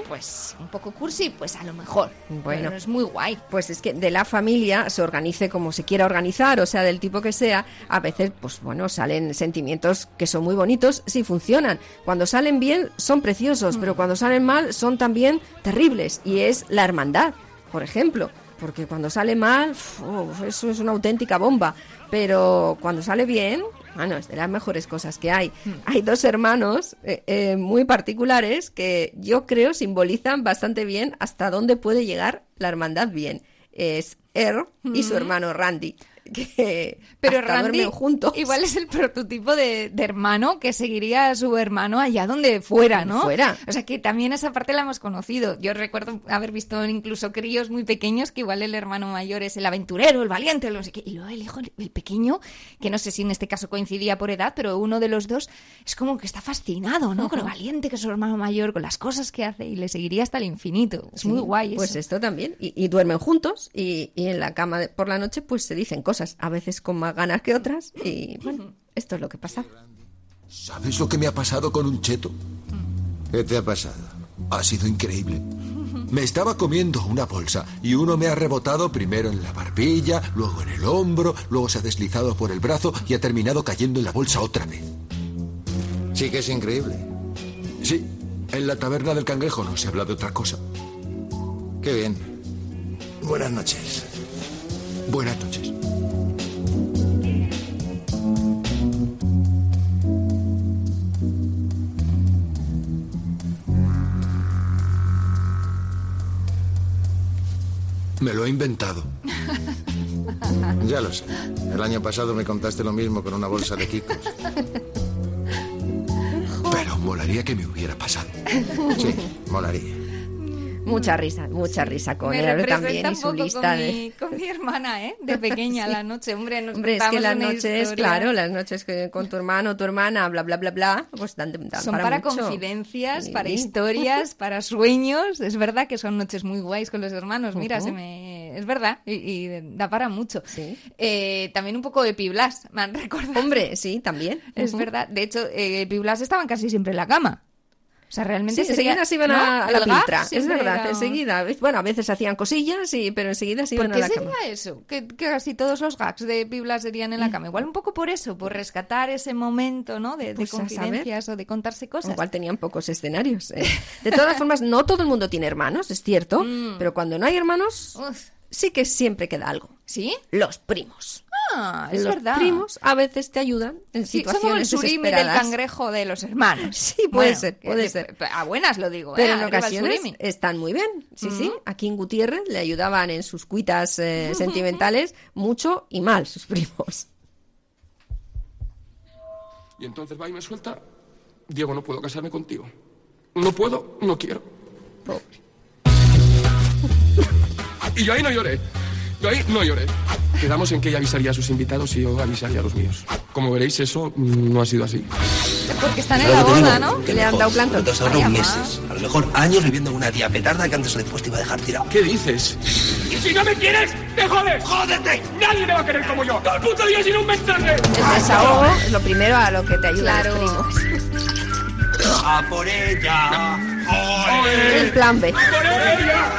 Pues un poco cursi, pues a lo mejor. Bueno. Pero es muy guay. Pues es que de la familia se organice como se quiera organizar, o sea, del tipo que sea, a veces, pues bueno, salen sentimientos que son muy bonitos si funcionan. Cuando salen bien son preciosos, pero cuando salen mal son también terribles. Y es la hermandad, por ejemplo. Porque cuando sale mal, eso es una auténtica bomba. Pero cuando sale bien, bueno, es de las mejores cosas que hay. Hay dos hermanos eh, eh, muy particulares que yo creo simbolizan bastante bien hasta dónde puede llegar la hermandad bien. Es Er y su Ujú. hermano Randy. Que Pero hasta Randy juntos. igual es el prototipo de, de hermano que seguiría a su hermano allá donde fuera, ¿no? Fuera. O sea que también esa parte la hemos conocido. Yo recuerdo haber visto incluso críos muy pequeños que igual el hermano mayor es el aventurero, el valiente, el no sé qué. Y luego el hijo, el pequeño, que no sé si en este caso coincidía por edad, pero uno de los dos es como que está fascinado, ¿no? Con lo valiente que es su hermano mayor, con las cosas que hace y le seguiría hasta el infinito. Es muy guay Pues eso. esto también. Y, y duermen juntos y, y en la cama de- por la noche pues se dicen cosas, a veces con más ganas que otras. Y bueno, esto es lo que pasa. ¿Sabes lo que me ha pasado con un cheto? ¿Qué te ha pasado? Ha sido increíble. Me estaba comiendo una bolsa y uno me ha rebotado primero en la barbilla, luego en el hombro, luego se ha deslizado por el brazo y ha terminado cayendo en la bolsa otra vez. Sí que es increíble. Sí, en la taberna del cangrejo no se habla de otra cosa. Qué bien. Buenas noches. Buenas noches. Me lo he inventado. [laughs] Ya lo sé. El año pasado me contaste lo mismo con una bolsa de kikos. [laughs] Pero molaría que me hubiera pasado. Sí, molaría. Mucha risa, mucha risa con Me él también y su lista con, de... mi, con mi hermana, ¿eh? De pequeña, [laughs] Sí. la noche. Hombre, nos Hombre, es que las noches, historia. claro, las noches que con tu hermano, tu hermana, bla, bla, bla, bla, pues dan, dan Son para, mucho. confidencias, Sí. para historias, [laughs] para sueños. Es verdad que son noches muy guays con los hermanos. Mira, se me... es verdad. Y, y da para mucho. Eh, también un poco de Piblas, me han [laughs] recordado. Hombre, sí, también. Es verdad. De hecho, eh, Piblas estaban casi siempre en la cama. O sea, realmente Sí, enseguida se iban ¿no? a, a la pintra, es verdad, era- enseguida. Bueno, a veces hacían cosillas, y, pero enseguida se ¿Por iban a qué la sería cama. eso? Que, que casi todos los gags de Piblas serían en la cama. Igual un poco por eso, por rescatar ese momento, ¿no? De, de Pues a confidencias o de contarse cosas. Igual tenían pocos escenarios. eh. De todas formas, no todo el mundo tiene hermanos, es cierto, pero cuando no hay hermanos, sí que siempre queda algo. ¿Sí? Los primos. Ah, es Los verdad. primos a veces te ayudan en Sí, somos el situaciones surimi del cangrejo de los hermanos. [laughs] Sí, puede Bueno, ser, puede de- ser. A buenas lo digo, Pero ¿eh? en el ocasiones están muy bien. Sí, sí. Ujú. Aquí en Gutiérrez le ayudaban en sus cuitas eh, [laughs] sentimentales mucho y mal sus primos. Y entonces va y me suelta. Diego, no puedo casarme contigo. No puedo, no quiero. Y yo ahí no lloré. Yo ahí no lloré. Quedamos en que ella avisaría a sus invitados y yo avisaría a los míos. Como veréis, eso no ha sido así. Porque están en la boda, ¿no? Que le han dado planto. Te meses, a lo mejor años viviendo una tía petarda que antes o después te iba a dejar tirado. ¿Qué dices? Y si no me quieres, te jodes. ¡Jódete! Nadie me va a querer como yo. Todo el puto día sin un mensaje. El desahogo es lo primero a lo que te ayudan Claro. los primos. ¡A por ella! El plan B. ¡Por ella!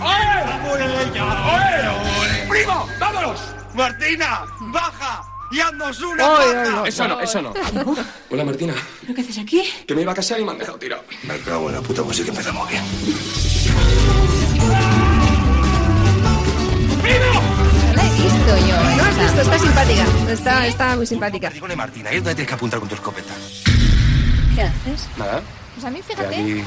¡Oye! ¡Por ella! ¡Oye! ¡Primo, vámonos! ¡Martina, baja! ¡Y haznos una paja! Eso no, eso no. Hola, Martina. ¿Pero qué haces aquí? Que me iba a casar y me han dejado tirado. Me cago en la puta, pues sí que empezamos bien. No la he visto yo. No has visto, está simpática. Está, está muy simpática. Dígole, Martina, ahí es donde tienes que apuntar con tu escopeta. ¿Qué haces? Nada. Pues a mí, Que fíjate,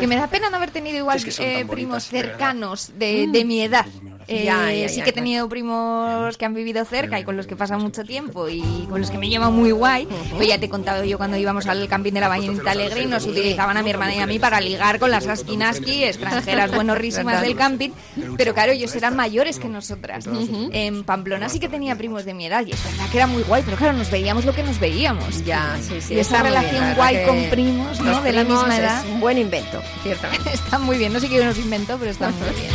que me da pena no haber tenido igual Es que eh, primos bonitas, cercanos de, de mi edad. Eh, Ya, ya, sí ya, que he tenido primos que han vivido cerca y con los que he pasado mucho tiempo y con los que me llevo muy guay. Pues ya te he contado yo cuando íbamos al camping de la Bañita Alegre y nos utilizaban a mi hermana y a mí para ligar con las askinaski extranjeras buenorrísimas del camping. Pero claro, ellos eran mayores que nosotras. En Pamplona sí que tenía primos de mi edad y es verdad que era muy guay, pero claro, nos veíamos lo que nos veíamos. Ya, sí, sí. Y esa bien, relación la verdad guay con primos, ¿no? De la misma edad. Es un buen invento, ciertamente. [laughs] Está muy bien, no sé quién nos inventó, pero está [laughs] muy bien.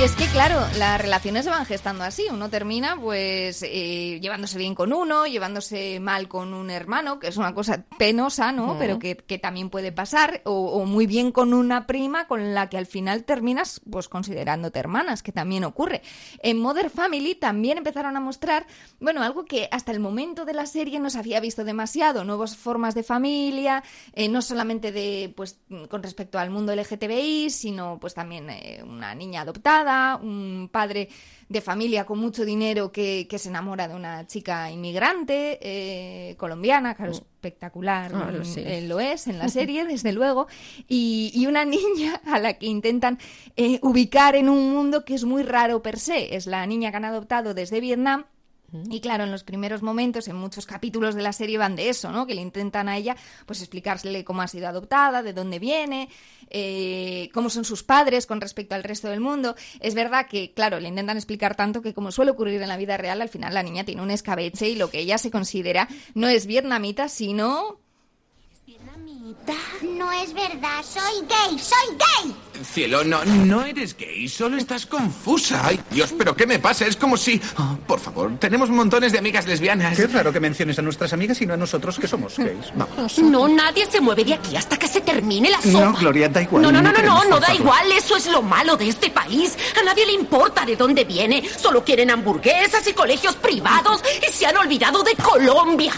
Y es que, claro, las relaciones se van gestando así. Uno termina, pues, eh, llevándose bien con uno, llevándose mal con un hermano, que es una cosa penosa, ¿no? Pero que, que también puede pasar. O, o muy bien con una prima con la que al final terminas, pues, considerándote hermanas, que también ocurre. En Mother Family también empezaron a mostrar, bueno, algo que hasta el momento de la serie no se había visto demasiado. Nuevas formas de familia, eh, no solamente de, pues, con respecto al mundo LGTBI, sino, pues, también eh, una niña adoptada, un padre de familia con mucho dinero que, que se enamora de una chica inmigrante eh, colombiana, claro, espectacular, Ah, lo mm, eh, lo es en la [laughs] serie, desde luego, y, y una niña a la que intentan eh, ubicar en un mundo que es muy raro per se. Es la niña que han adoptado desde Vietnam. Y claro, en los primeros momentos, en muchos capítulos de la serie van de eso, ¿no? Que le intentan a ella, pues explicarle cómo ha sido adoptada, de dónde viene, eh, cómo son sus padres con respecto al resto del mundo. Es verdad que, claro, le intentan explicar tanto que, como suele ocurrir en la vida real, al final la niña tiene un escabeche y lo que ella se considera no es vietnamita, sino No es verdad, soy gay, soy gay. Cielo, no, no eres gay, solo estás confusa. Ay, Dios, pero ¿qué me pasa? Es como si... Oh, por favor, tenemos montones de amigas lesbianas. Qué raro que menciones a nuestras amigas y no a nosotros que somos gays. Vamos. No, nadie se mueve de aquí hasta que se termine la sopa. No, Gloria, da igual. No, no, no, no, queremos, no, no da igual, eso es lo malo de este país. A nadie le importa de dónde viene, solo quieren hamburguesas y colegios privados y se han olvidado de Colombia.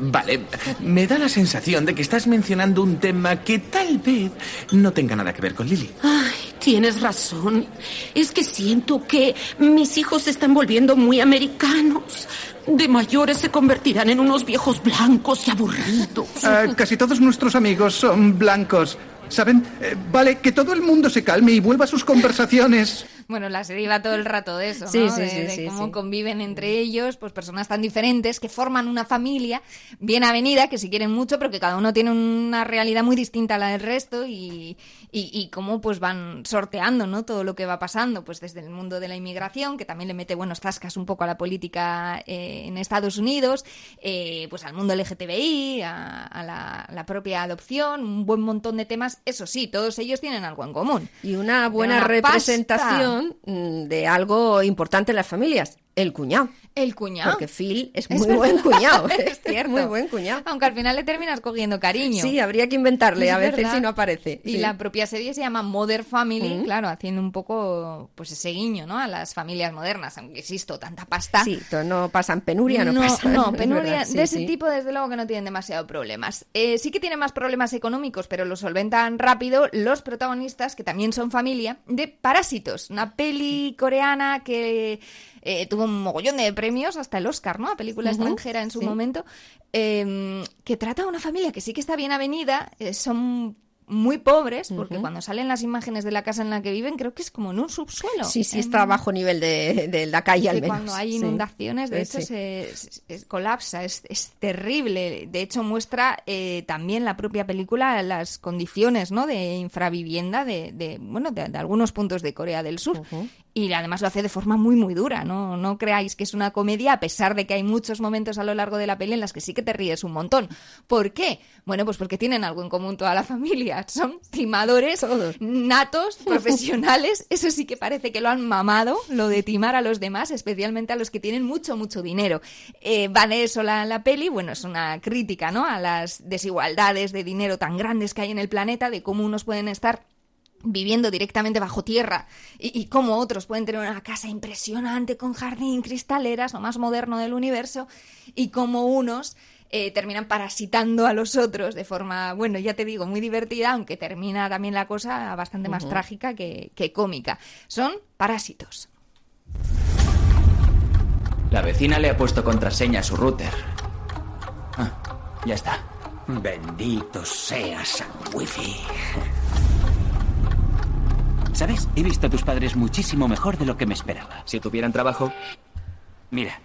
Vale, me da la sensación de que estás mencionando un tema que tal vez no tenga nada que ver con Lily. Ay, tienes razón. Es que siento que mis hijos se están volviendo muy americanos. De mayores se convertirán en unos viejos blancos y aburridos. Ah, casi todos nuestros amigos son blancos. ¿Saben? Eh, vale, que todo el mundo se calme y vuelva a sus conversaciones. Bueno, la serie va todo el rato de eso, Sí, ¿no? sí, de, sí, de sí, cómo sí. conviven entre ellos, pues personas tan diferentes que forman una familia bien avenida, que se quieren mucho, pero que cada uno tiene una realidad muy distinta a la del resto y, y, y cómo pues van sorteando, ¿no? Todo lo que va pasando, pues desde el mundo de la inmigración, que también le mete buenos tascas un poco a la política eh, en Estados Unidos, eh, pues al mundo LGTBI, a, a la, la propia adopción, un buen montón de temas. Eso sí, todos ellos tienen algo en común. Y una buena una representación de algo importante en las familias, el cuñado. El cuñado. Porque Phil es Es muy verdad, buen cuñado. [laughs] es cierto. Muy buen cuñado. Aunque al final le terminas cogiendo cariño. Sí, habría que inventarle Es a veces verdad. si no aparece. Y Sí. la propia serie se llama Mother Family, Mm. claro, haciendo un poco pues ese guiño, ¿no? A las familias modernas, aunque existe tanta pasta. Sí, no pasan penuria, no, no, pasan. no, [laughs] es penuria sí, de ese sí. tipo, desde luego que no tienen demasiado problemas. Eh, sí que tienen más problemas económicos, pero los solventan rápido los protagonistas, que también son familia, de Parásitos, una peli coreana que eh, tuvo un mogollón de premios, hasta el Oscar, ¿no? A película extranjera en su sí. momento, eh, que trata de una familia que sí que está bien avenida, eh, son muy pobres, porque cuando salen las imágenes de la casa en la que viven, creo que es como en un subsuelo. Sí, sí, En- está a bajo nivel de, de la calle al menos. cuando hay sí. inundaciones, de Eh, hecho, sí. se, se- se colapsa, es, es terrible. De hecho, muestra eh, también la propia película las condiciones ¿no? de infravivienda de, de, bueno, de, de algunos puntos de Corea del Sur. Y además lo hace de forma muy, muy dura. ¿no? no creáis que es una comedia, a pesar de que hay muchos momentos a lo largo de la peli en las que sí que te ríes un montón. ¿Por qué? Bueno, pues porque tienen algo en común toda la [laughs] familia. Son timadores natos, [laughs] profesionales. Eso sí que parece que lo han mamado, lo de timar a los demás, especialmente a los que tienen mucho, mucho dinero. Eh, va de eso la, la peli. Bueno, es una crítica ¿no? a las desigualdades de dinero tan grandes que hay en el planeta, de cómo unos pueden estar viviendo directamente bajo tierra y, y cómo otros pueden tener una casa impresionante con jardín, cristaleras, lo más moderno del universo, y cómo unos eh, terminan parasitando a los otros de forma, bueno, ya te digo, muy divertida, aunque termina también la cosa bastante más trágica que, que cómica. Son parásitos. La vecina le ha puesto contraseña a su router. Ah, ya está. Bendito sea San Wifi. ¿Sabes? He visto a tus padres muchísimo mejor de lo que me esperaba. Si tuvieran trabajo. Mira,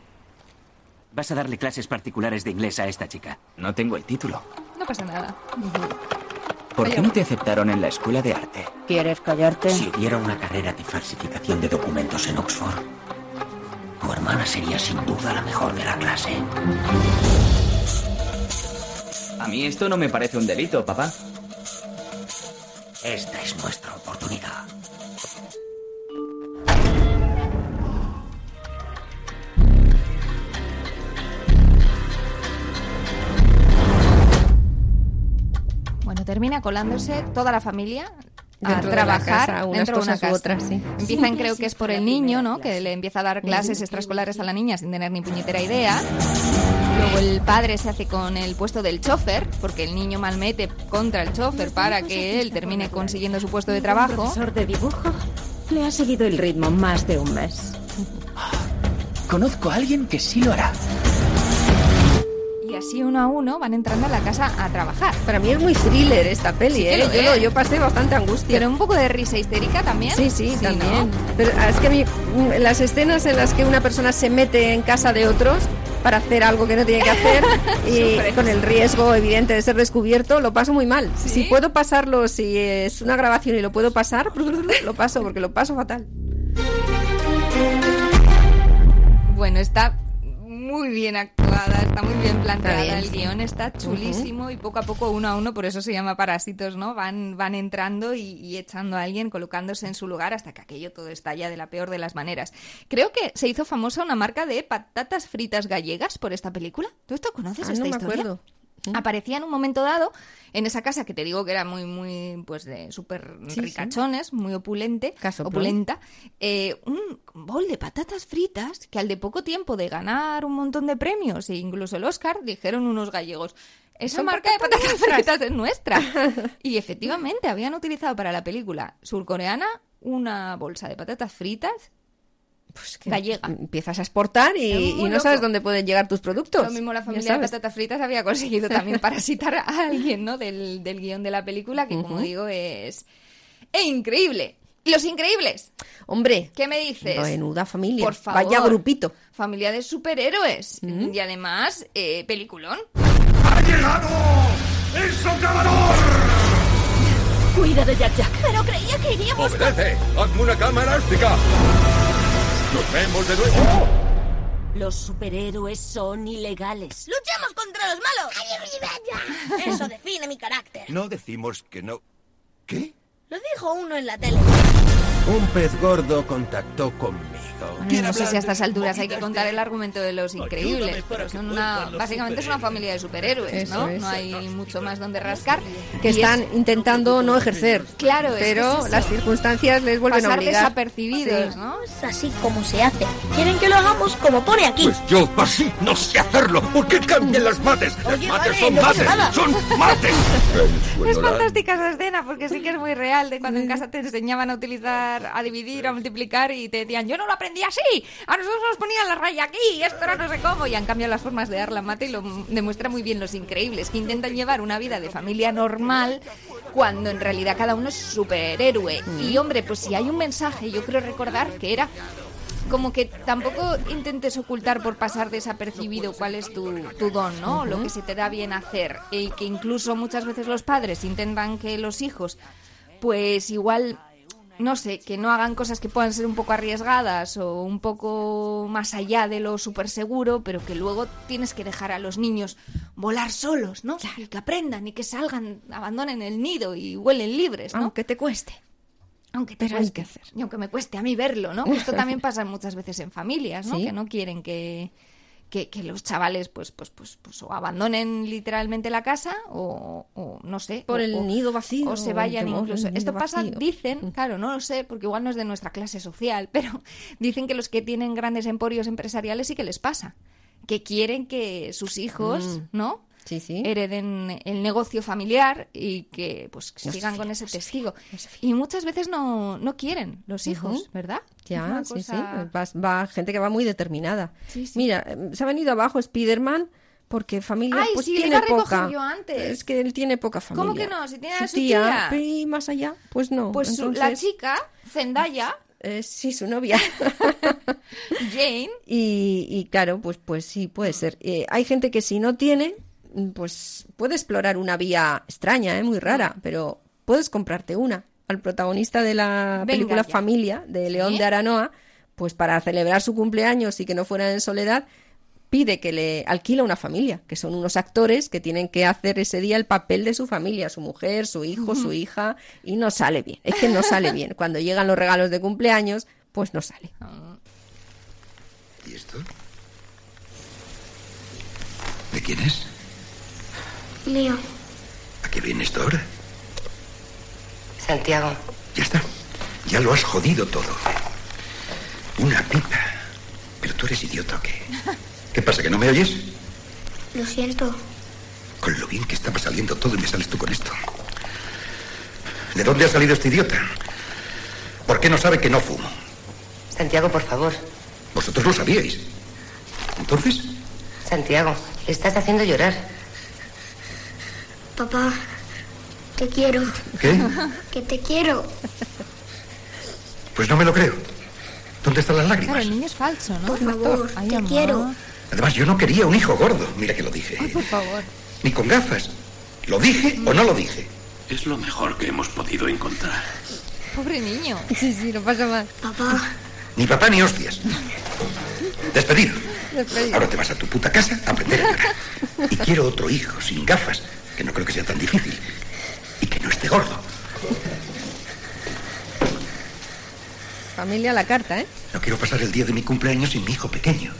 vas a darle clases particulares de inglés a esta chica. No tengo el título. No pasa nada. ¿Por qué no te aceptaron en la escuela de arte? ¿Quieres callarte? Si hubiera una carrera de falsificación de documentos en Oxford, tu hermana sería sin duda la mejor de la clase. A mí esto no me parece un delito, papá. Esta es nuestra oportunidad. Termina colándose toda la familia a Dentro de la trabajar casa, unas dentro de una cosas u casa. otras, sí. Empiezan, creo que es por el niño, ¿no? Que le empieza a dar clases extraescolares a la niña sin tener ni puñetera idea. Luego el padre se hace con el puesto del chofer, porque el niño malmete contra el chofer para que él termine consiguiendo su puesto de trabajo. profesor de dibujo le ha seguido el ritmo más de un mes. Conozco a alguien que sí lo hará. Y así uno a uno van entrando a la casa a trabajar. Para mí es muy thriller esta peli, Sí ¿eh? lo Yo, lo- yo pasé bastante angustia. Pero un poco de risa histérica también. Sí, sí, ¿no? también. Pero es que a mí, mm, las escenas en las que una persona se mete en casa de otros para hacer algo que no tiene que hacer [laughs] y con el riesgo evidente de ser descubierto, lo paso muy mal. ¿Sí? Si puedo pasarlo, si es una grabación y lo puedo pasar, [laughs] lo paso porque lo paso fatal. Bueno, está muy bien actuada, está muy bien planteada bien, el sí. guion, está chulísimo y poco a poco, uno a uno, por eso se llama Parásitos, ¿no? Van, van entrando y, y echando a alguien, colocándose en su lugar hasta que aquello todo estalla de la peor de las maneras. Creo que se hizo famosa una marca de patatas fritas gallegas por esta película. ¿Tú esto conoces Ah, esta no me historia? acuerdo. Aparecía en un momento dado en esa casa que te digo que era muy, muy, pues de súper Sí, sí. ricachones, muy opulente, opulenta, eh, un bol de patatas fritas que al de poco tiempo de ganar un montón de premios e incluso el Oscar, dijeron unos gallegos. Esa marca de patatas patatas nuestras". fritas es nuestra. [laughs] Y efectivamente habían utilizado para la película surcoreana una bolsa de patatas fritas Pues que gallega. Empiezas a exportar y, no loco. sabes dónde pueden llegar tus productos. Lo mismo la familia de patatas fritas había conseguido también [laughs] parasitar a alguien, ¿no? Del, del guion de la película, que como digo es ¡e increíble. Los increíbles. Hombre, ¿Qué me dices? menuda familia. Por favor. Vaya grupito. Familia de superhéroes. Y además, eh, peliculón. ¡Ha llegado el socavador! Cuida de Jack Jack. Pero creía que iríamos con... ¡Obedece! ¡Hazme una cama elástica! ¡Nos vemos de nuevo! Los superhéroes son ilegales. ¡Luchemos contra los malos! Eso define mi carácter. No decimos que no. ¿Qué? Lo dijo uno en la tele. Un pez gordo contactó conmigo. No sé si a estas alturas hay que contar el argumento de los increíbles, pero son una, básicamente es una familia de superhéroes, ¿no? No hay mucho más donde rascar. Que están es intentando no ejercer. Claro, pero es las circunstancias les vuelven a pasar obligar. desapercibidos, Sí. ¿no? Es así como se hace. Quieren que lo hagamos como pone aquí. Pues yo así no sé hacerlo. ¿Por qué cambian las mates? Las Oye, mates vale, son no mates. Son mates. [laughs] Es fantástica esa escena porque sí que es muy real de cuando en casa te enseñaban a utilizar, a dividir, a multiplicar y te decían, yo no lo aprendí así, a nosotros nos ponían la raya aquí, esto era no sé cómo, y han cambiado las formas de dar la mate y lo demuestra muy bien los increíbles, que intentan llevar una vida de familia normal cuando en realidad cada uno es superhéroe. Mm. Y hombre, pues si hay un mensaje, yo creo recordar que era como que tampoco intentes ocultar por pasar desapercibido cuál es tu, tu don, ¿no? Lo que se te da bien hacer. Y que incluso muchas veces los padres intentan que los hijos, pues igual, no sé, que no hagan cosas que puedan ser un poco arriesgadas o un poco más allá de lo súper seguro, pero que luego tienes que dejar a los niños volar solos, ¿no? Y que aprendan y que salgan, abandonen el nido y huelen libres, ¿no? Aunque te cueste. Aunque te Pero hay cueste. que hacer. Y aunque me cueste a mí verlo, ¿no? Esto también pasa muchas veces en familias, ¿no? Sí. Que no quieren que, que, que los chavales pues, pues, pues, pues o abandonen literalmente la casa o, o no sé. Por o- el nido vacío, O se vayan incluso. Esto pasa, vacío. dicen, claro, no lo sé, porque igual no es de nuestra clase social, [laughs] pero dicen que los que tienen grandes emporios empresariales sí que les pasa. Que quieren que sus hijos, Mm. ¿no? Sí, sí. hereden el negocio familiar y que pues sigan con ese testigo. Y muchas veces no, no quieren los hijos. ¿verdad? Ya, sí, cosa- sí. Va, va gente que va muy determinada. Sí, sí. Mira, eh, se ha venido abajo Spiderman porque familia Ay, pues sí, tiene poca. yo antes. Es que él tiene poca familia. ¿Cómo que no? Si tiene a su tía. Y más allá, pues no. Pues la chica, Zendaya, eh, sí, su novia. [laughs] [laughs] Jane, Y, y claro, pues, pues sí, puede ser. Eh, hay gente que si no tiene, pues puede explorar una vía extraña, ¿eh? muy rara, pero puedes comprarte una. Al protagonista de la Venga película ya. Familia, de León ¿Sí? de Aranoa, pues para celebrar su cumpleaños y que no fuera en soledad, pide que le alquila una familia, que son unos actores que tienen que hacer ese día el papel de su familia, su mujer, su hijo, su hija, y no sale bien. Es que no sale bien. [laughs] Cuando llegan los regalos de cumpleaños, pues no sale. ¿Y esto? ¿De quién es? ¿A qué viene esto ahora? Santiago. Ya está. Ya lo has jodido todo. Una pipa. Pero tú eres idiota o qué? [laughs] ¿Qué pasa, que no me oyes? Lo siento. Con lo bien que estaba saliendo todo y me sales tú con esto. ¿De dónde ha salido este idiota? ¿Por qué no sabe que no fumo? Santiago, por favor. Vosotros lo sabíais. Entonces, Santiago, le estás haciendo llorar. Papá, te quiero. ¿qué? Que te quiero. Pues no me lo creo. ¿Dónde están las claro, lágrimas? el niño es falso, ¿no? Por favor, Ay, te quiero. Además, yo no quería un hijo gordo. Mira que lo dije. Ay, por favor. Ni con gafas. ¿Lo dije o no lo dije? Es lo mejor que hemos podido encontrar. Pobre niño. [laughs] Sí, sí, no pasa mal. Papá, Ni papá ni hostias. Despedido. Despedido. Ahora te vas a tu puta casa a aprender a llorar. Y quiero otro hijo sin gafas, que no creo que sea tan difícil. Y que no esté gordo. Familia a la carta, ¿eh? No quiero pasar el día de mi cumpleaños sin mi hijo pequeño.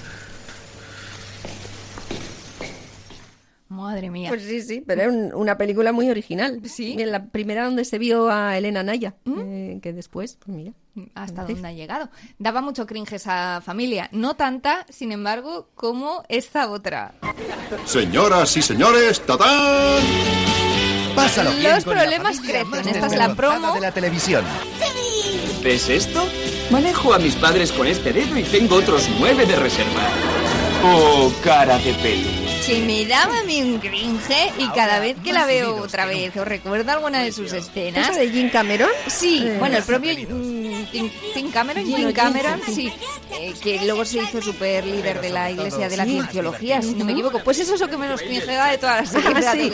Madre mía. Pues sí, sí, pero es un- una película muy original. Sí. Y en la primera donde se vio a Elena Naya, eh, que después, pues mira. hasta Entonces- dónde ha llegado. Daba mucho cringe esa familia. No tanta, sin embargo, como esta otra. Señoras y señores, ¡tatán! Pásalo bien Los problemas crecen. Esta es la promo. de la televisión. ¿Ves esto? Manejo a mis padres con este dedo y tengo otros nueve de reserva. Oh, cara de pelo. Que me daba a mí un cringe y cada vez que la veo otra vez, ¿os recuerda alguna de sus escenas? ¿Esa de Jim Cameron? Sí, Eh, bueno, el propio mm, Tim, Tim Cameron, Jim, Cameron, sí. sí, eh, que luego se hizo super líder de la Iglesia de la. Cienciología, si no me equivoco. Pues eso es lo que menos cringea de todas las series, [laughs] Ah, sí.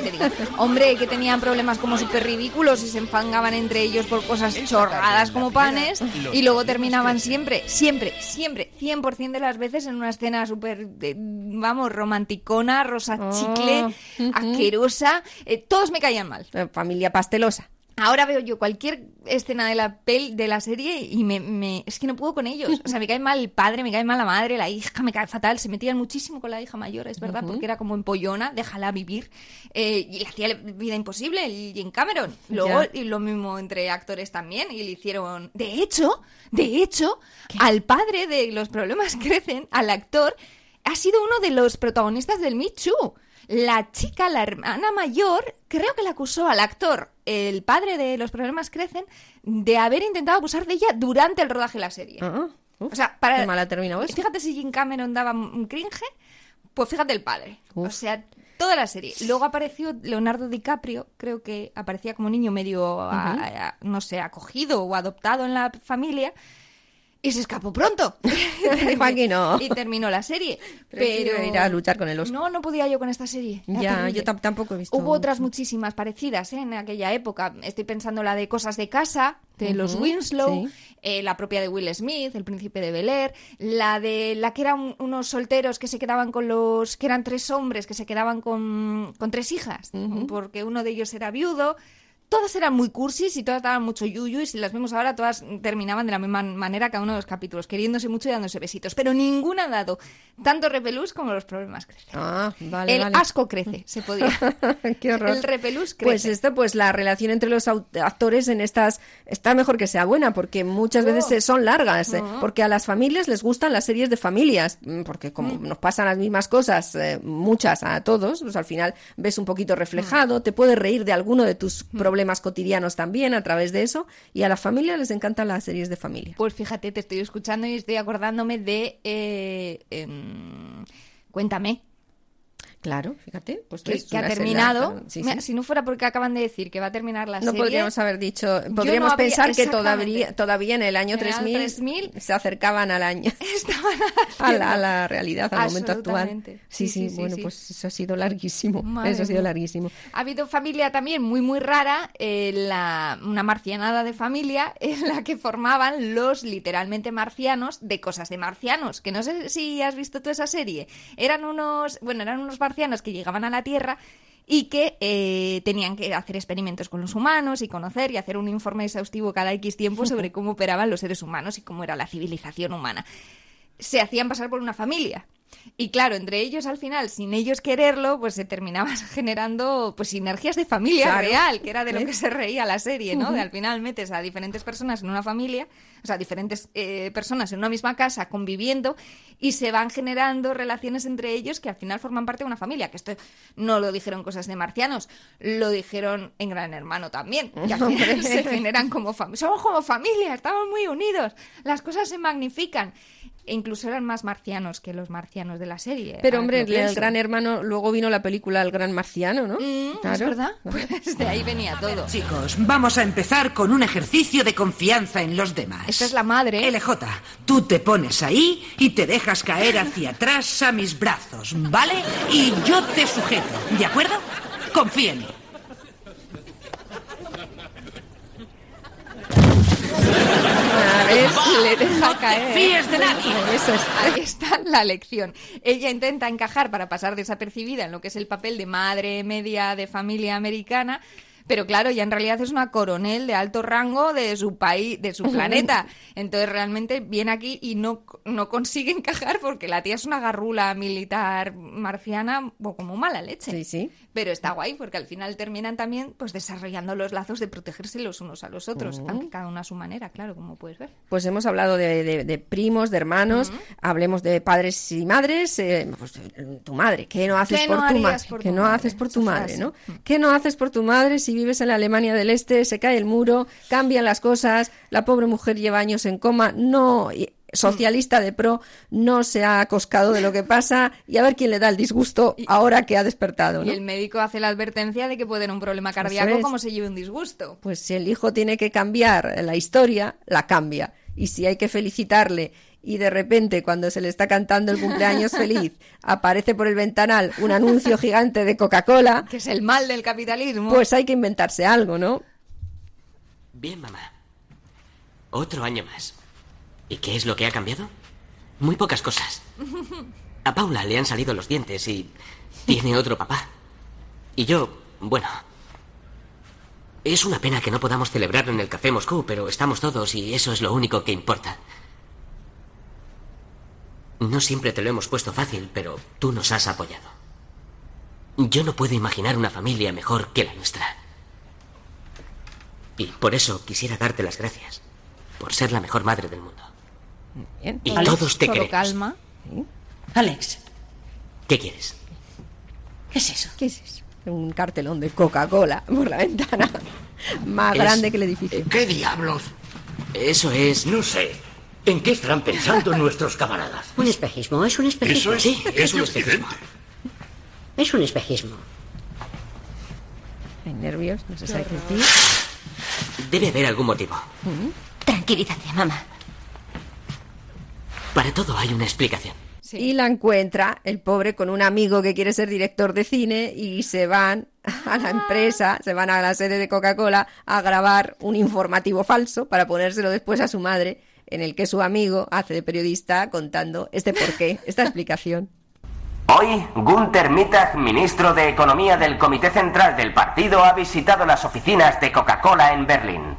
Hombre, que tenían problemas como súper ridículos y se enfangaban entre ellos por cosas chorradas como panes y luego terminaban siempre, siempre, siempre, 100% de las veces en una escena súper, vamos, romanticona, rosa chicle, ujú. asquerosa. eh, todos me caían mal. Eh, Familia pastelosa. Ahora veo yo cualquier escena de la pel de la serie y me, me- es que no puedo con ellos. O sea, me cae mal el padre, me cae mal la madre, la hija, me cae fatal. Se metían muchísimo con la hija mayor, es verdad, porque era como empollona, déjala vivir. Eh, y le hacía la vida imposible, el Jim Cameron. Luego, y lo mismo entre actores también, y le hicieron. De hecho, de hecho, al padre de los problemas [laughs] crecen, al actor, ha sido uno de los protagonistas del Me Too. La chica, la hermana mayor, creo que le acusó al actor, el padre de Los Problemas Crecen, de haber intentado abusar de ella durante el rodaje de la serie. Ah, o sea, para... qué mal ha terminado eso. Fíjate si Jim Cameron daba un cringe, pues fíjate el padre. O sea, toda la serie. Luego apareció Leonardo DiCaprio, creo que aparecía como niño medio, a- a- no sé, acogido o adoptado en la familia. Y se escapó pronto. [laughs] Y terminó la serie. Prefiero Pero ir a luchar con el oso. No, no podía yo con esta serie. Era Ya, terrible. yo tam- tampoco he visto. Hubo otras muchísimas parecidas ¿eh? en aquella época. Estoy pensando la de Cosas de Casa, de los Winslow, sí. eh, la propia de Will Smith, El Príncipe de Bel Air, la de la que eran unos solteros que se quedaban con los. que eran tres hombres que se quedaban con, con tres hijas, porque uno de ellos era viudo. Todas eran muy cursis y todas daban mucho yuyu y si las vemos ahora todas terminaban de la misma manera cada uno de los capítulos, queriéndose mucho y dándose besitos. Pero ninguna ha dado tanto repelús como los problemas crecen. Ah, vale, El vale. asco crece, se podía. [laughs] Qué horror. El repelús crece. Pues esto, pues la relación entre los actores en estas está mejor que sea buena, porque muchas veces Oh. eh, son largas, eh, Oh. porque a las familias les gustan las series de familias, mm, porque como nos pasan las mismas cosas, eh, muchas a todos, pues al final ves un poquito reflejado, te puedes reír de alguno de tus problemas cotidianos también a través de eso, y a las familias les encantan las series de familia. Pues fíjate, te estoy escuchando y estoy acordándome de... eh, em, cuéntame. Claro, fíjate, pues Que, que ha terminado. larga, sí, Mira, sí. Si no fuera porque acaban de decir que va a terminar la No serie... podríamos haber dicho, podríamos no habría- pensar que todavía, todavía en el año En el año 3000, 3000 se acercaban al año, [laughs] [laughs] a la, a la realidad, al momento actual. Sí, Sí, sí, bueno, pues eso ha sido larguísimo, Madre eso ha sido mía. larguísimo. Ha habido familia también muy, muy rara, eh, la, una marcianada de familia [laughs] en la que formaban los literalmente marcianos de cosas de marcianos, que no sé si has visto tú esa serie. Eran unos, bueno, eran unos marcianos que llegaban a la Tierra y que eh, tenían que hacer experimentos con los humanos y conocer y hacer un informe exhaustivo cada X tiempo sobre [laughs] cómo operaban los seres humanos y cómo era la civilización humana. Se hacían pasar por una familia. Y claro, entre ellos al final, sin ellos quererlo, pues se terminaban [laughs] generando pues sinergias de familia Claro. real, que era de lo que se reía la serie, ¿no? De al final metes a diferentes personas en una familia, o sea, diferentes eh, personas en una misma casa conviviendo y se van generando relaciones entre ellos que al final forman parte de una familia. Que esto no lo dijeron cosas de marcianos, lo dijeron en Gran Hermano también. Que al [laughs] final se generan como familia. Somos como familia, estamos muy unidos, las cosas se magnifican. E incluso eran más marcianos que los marcianos de la serie. Pero ahora hombre, el. Gran Hermano, luego vino la película El Gran Marciano, ¿no? ¿Es Claro. verdad? Pues de ahí venía todo. Chicos, vamos a empezar con un ejercicio de confianza en los demás. Esta es la madre. LJ, tú te pones ahí y te dejas caer hacia atrás a mis brazos, ¿vale? Y yo te sujeto, ¿de acuerdo? Confía en mí. [laughs] Le deja caer. fíes de nadie. Eso es, ahí está la lección. Ella intenta encajar para pasar desapercibida en lo que es el papel de madre media de familia americana. Pero claro, ya en realidad es una coronel de alto rango de su país, de su planeta. Entonces realmente viene aquí y no, no consigue [laughs] encajar porque la tía es una garrula militar marciana o como mala leche. Sí, sí. Pero está guay porque al final terminan también pues desarrollando los lazos de protegerse los unos a los otros, aunque cada uno a su manera, claro, como puedes ver. Pues hemos hablado de, de- de primos, de hermanos, hablemos de padres y madres. eh, pues, tu madre, ¿qué no haces ¿Qué por no tu madre? por ¿Qué tu no haces por tu madre, no? ¿Qué no haces por tu madre si vives en la Alemania del Este, se cae el muro, cambian las cosas, la pobre mujer lleva años en coma, no... socialista de pro no se ha acoscado de lo que pasa y a ver quién le da el disgusto ahora que ha despertado, Y el médico hace la advertencia de que puede tener un problema cardíaco es. como se lleve un disgusto. Pues si el hijo tiene que cambiar la historia, la cambia. Y si hay que felicitarle y de repente cuando se le está cantando el cumpleaños feliz aparece por el ventanal un anuncio gigante de Coca-Cola, Que es el mal del capitalismo. pues hay que inventarse algo, ¿no? Bien, mamá. Otro año más. ¿Y qué es lo que ha cambiado? Muy pocas cosas. A Paula le han salido los dientes y tiene otro papá. Y yo, bueno. Es una pena que no podamos celebrarlo en el Café Moscú, pero estamos todos y eso es lo único que importa. No siempre te lo hemos puesto fácil, pero tú nos has apoyado. Yo no puedo imaginar una familia mejor que la nuestra. Y por eso quisiera darte las gracias. Por ser la mejor madre del mundo. Y Alex, todos te queremos. calma. Alex, ¿Qué quieres? ¿qué es eso? ¿Qué es eso? Un cartelón de Coca-Cola por la ventana. [laughs] Más Es- grande que el edificio. ¿Qué diablos? Eso es. No sé. ¿En qué estarán pensando [laughs] nuestros camaradas? Un espejismo, es un espejismo. Eso es- Sí, es un es espejismo. Es un espejismo. Hay nervios, no se sabe qué decir. Debe haber algún motivo. Tranquilízate, mamá. Para todo hay una explicación. Y la encuentra el pobre con un amigo que quiere ser director de cine y se van a la empresa, se van a la sede de Coca-Cola a grabar un informativo falso para ponérselo después a su madre, en el que su amigo hace de periodista contando este porqué, esta explicación. Hoy, Gunther Mittag, ministro de Economía del Comité Central del partido, ha visitado las oficinas de Coca-Cola en Berlín.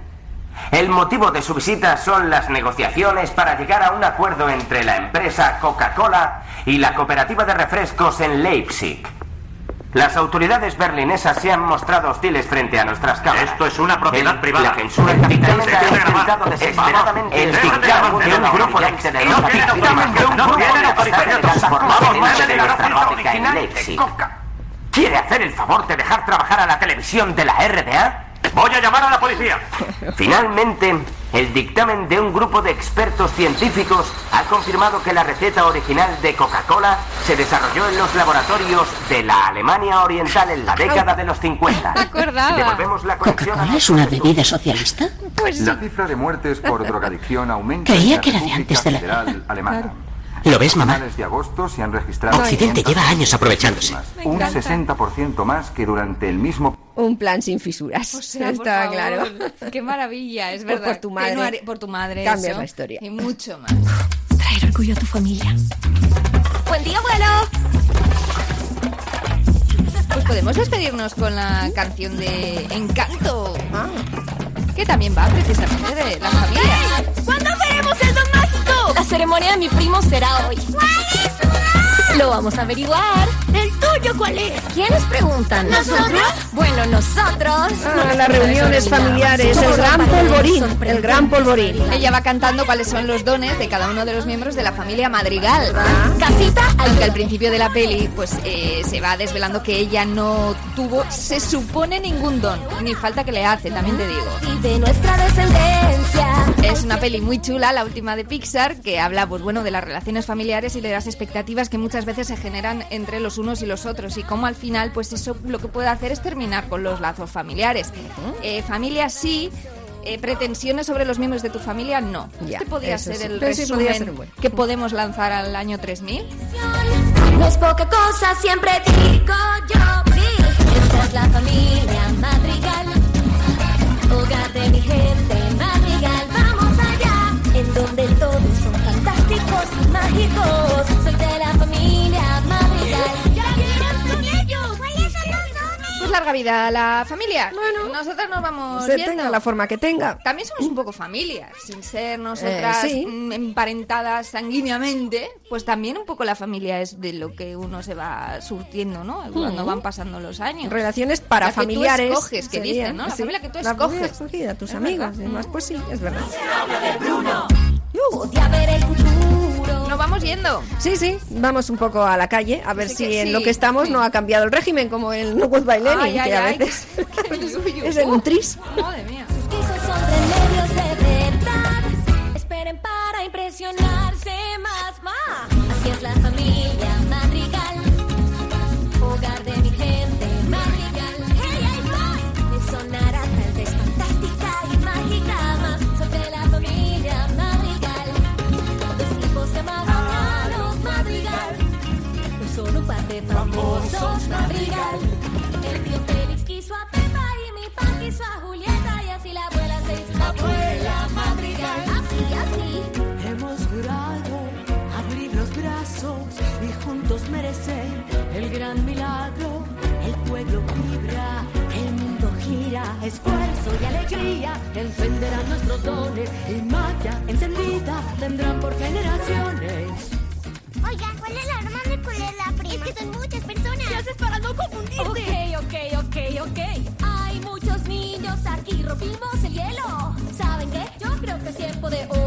El motivo de su visita son las negociaciones para llegar a un acuerdo entre la empresa Coca-Cola y la cooperativa de refrescos en Leipzig. Las autoridades berlinesas se han mostrado hostiles frente a nuestras cámaras. Esto es una propiedad El- privada. La censura capitalista ha intentado desesperadamente el dictamen de un grupo de de un No. ¿Quiere hacer el favor de dejar trabajar a la televisión de la RDA? Voy a llamar a la policía. [laughs] Finalmente, el dictamen de un grupo de expertos científicos ha confirmado que la receta original de Coca-Cola se desarrolló en los laboratorios de la Alemania Oriental en la década de los 50. acordaba. [laughs] Devolvemos la ¿Coca-Cola es una bebida socialista? La cifra de muertes por [laughs] drogadicción aumenta. Creía en que era de antes de la Federal Alemana. ¿Lo ves, mamá? de agosto se han registrado Occidente 500 lleva años aprovechándose. Un encanta. 60% más que durante el mismo Un plan sin fisuras. O sea, claro. Qué maravilla, es verdad. por tu madre no haré- por tu madre. cambias eso, la historia. Y mucho más. Traer orgullo a tu familia. Buen día, abuelo. Pues podemos despedirnos con la canción de Encanto. Que también va precisamente de la familia. [laughs] La ceremonia de mi primo será hoy. Lo vamos a averiguar. ¿El tuyo cuál es? ¿Quiénes preguntan? ¿Nosotros? Bueno, nosotros. Ah, las reuniones familiares, el gran polvorín, el gran polvorín. Ella va cantando cuáles son los dones de cada uno de los miembros de la familia Madrigal. Casita Aunque al principio de la peli, pues eh, se va desvelando que ella no tuvo, se supone ningún don, ni falta que le hace, también te digo. y de nuestra descendencia. Es una peli muy chula, la última de Pixar, que habla, pues bueno, de las relaciones familiares y de las expectativas que muchas veces se generan entre los unos y los otros y cómo al final, pues eso lo que puede hacer es terminar con los lazos familiares. Eh, familia sí. eh, pretensiones sobre los miembros de tu familia, no. Ya, este podía eso ser sí. el Pero sí podía resumen ser bueno. que podemos lanzar al año 3000. No es poca cosa, siempre digo yo. Sí, esta es la familia Madrigal. Hogar de mi gente y mágicos. Soy de la familia Madrigal. ¡Ya quiero con ellos! ¿Cuáles son los dones? Pues larga vida a la familia. Bueno, nosotros nos vamos Se viendo. tenga la forma que tenga. También somos un poco familia, sin ser nosotras Eh, sí. mm, emparentadas sanguíneamente, pues también un poco la familia es de lo que uno se va surtiendo, ¿no? Cuando Mm. van pasando los años. Relaciones para La que tú familiares. escoges, que dicen, ¿no? La sí. familia que tú escoges. escogida, tus Es amigos verdad. y demás. Pues sí, es verdad. El futuro. Nos vamos yendo. Sí, sí, vamos un poco a la calle a ver Así si que en sí, lo que estamos sí. no ha cambiado el régimen, como el No Goodbye Lenin, Ay, a ay, veces qué- qué suyo. es en un [laughs] tris. Madre mía. Esfuerzo y alegría encenderán nuestros dones y magia encendida tendrán por generaciones. Oiga, ¿cuál es la arma de cuál es la prima? Es que son muchas personas. ¿Qué haces para no confundirte? Ok, ok, ok, ok. Hay muchos niños aquí, rompimos el hielo. ¿Saben qué? Yo creo que es tiempo de otra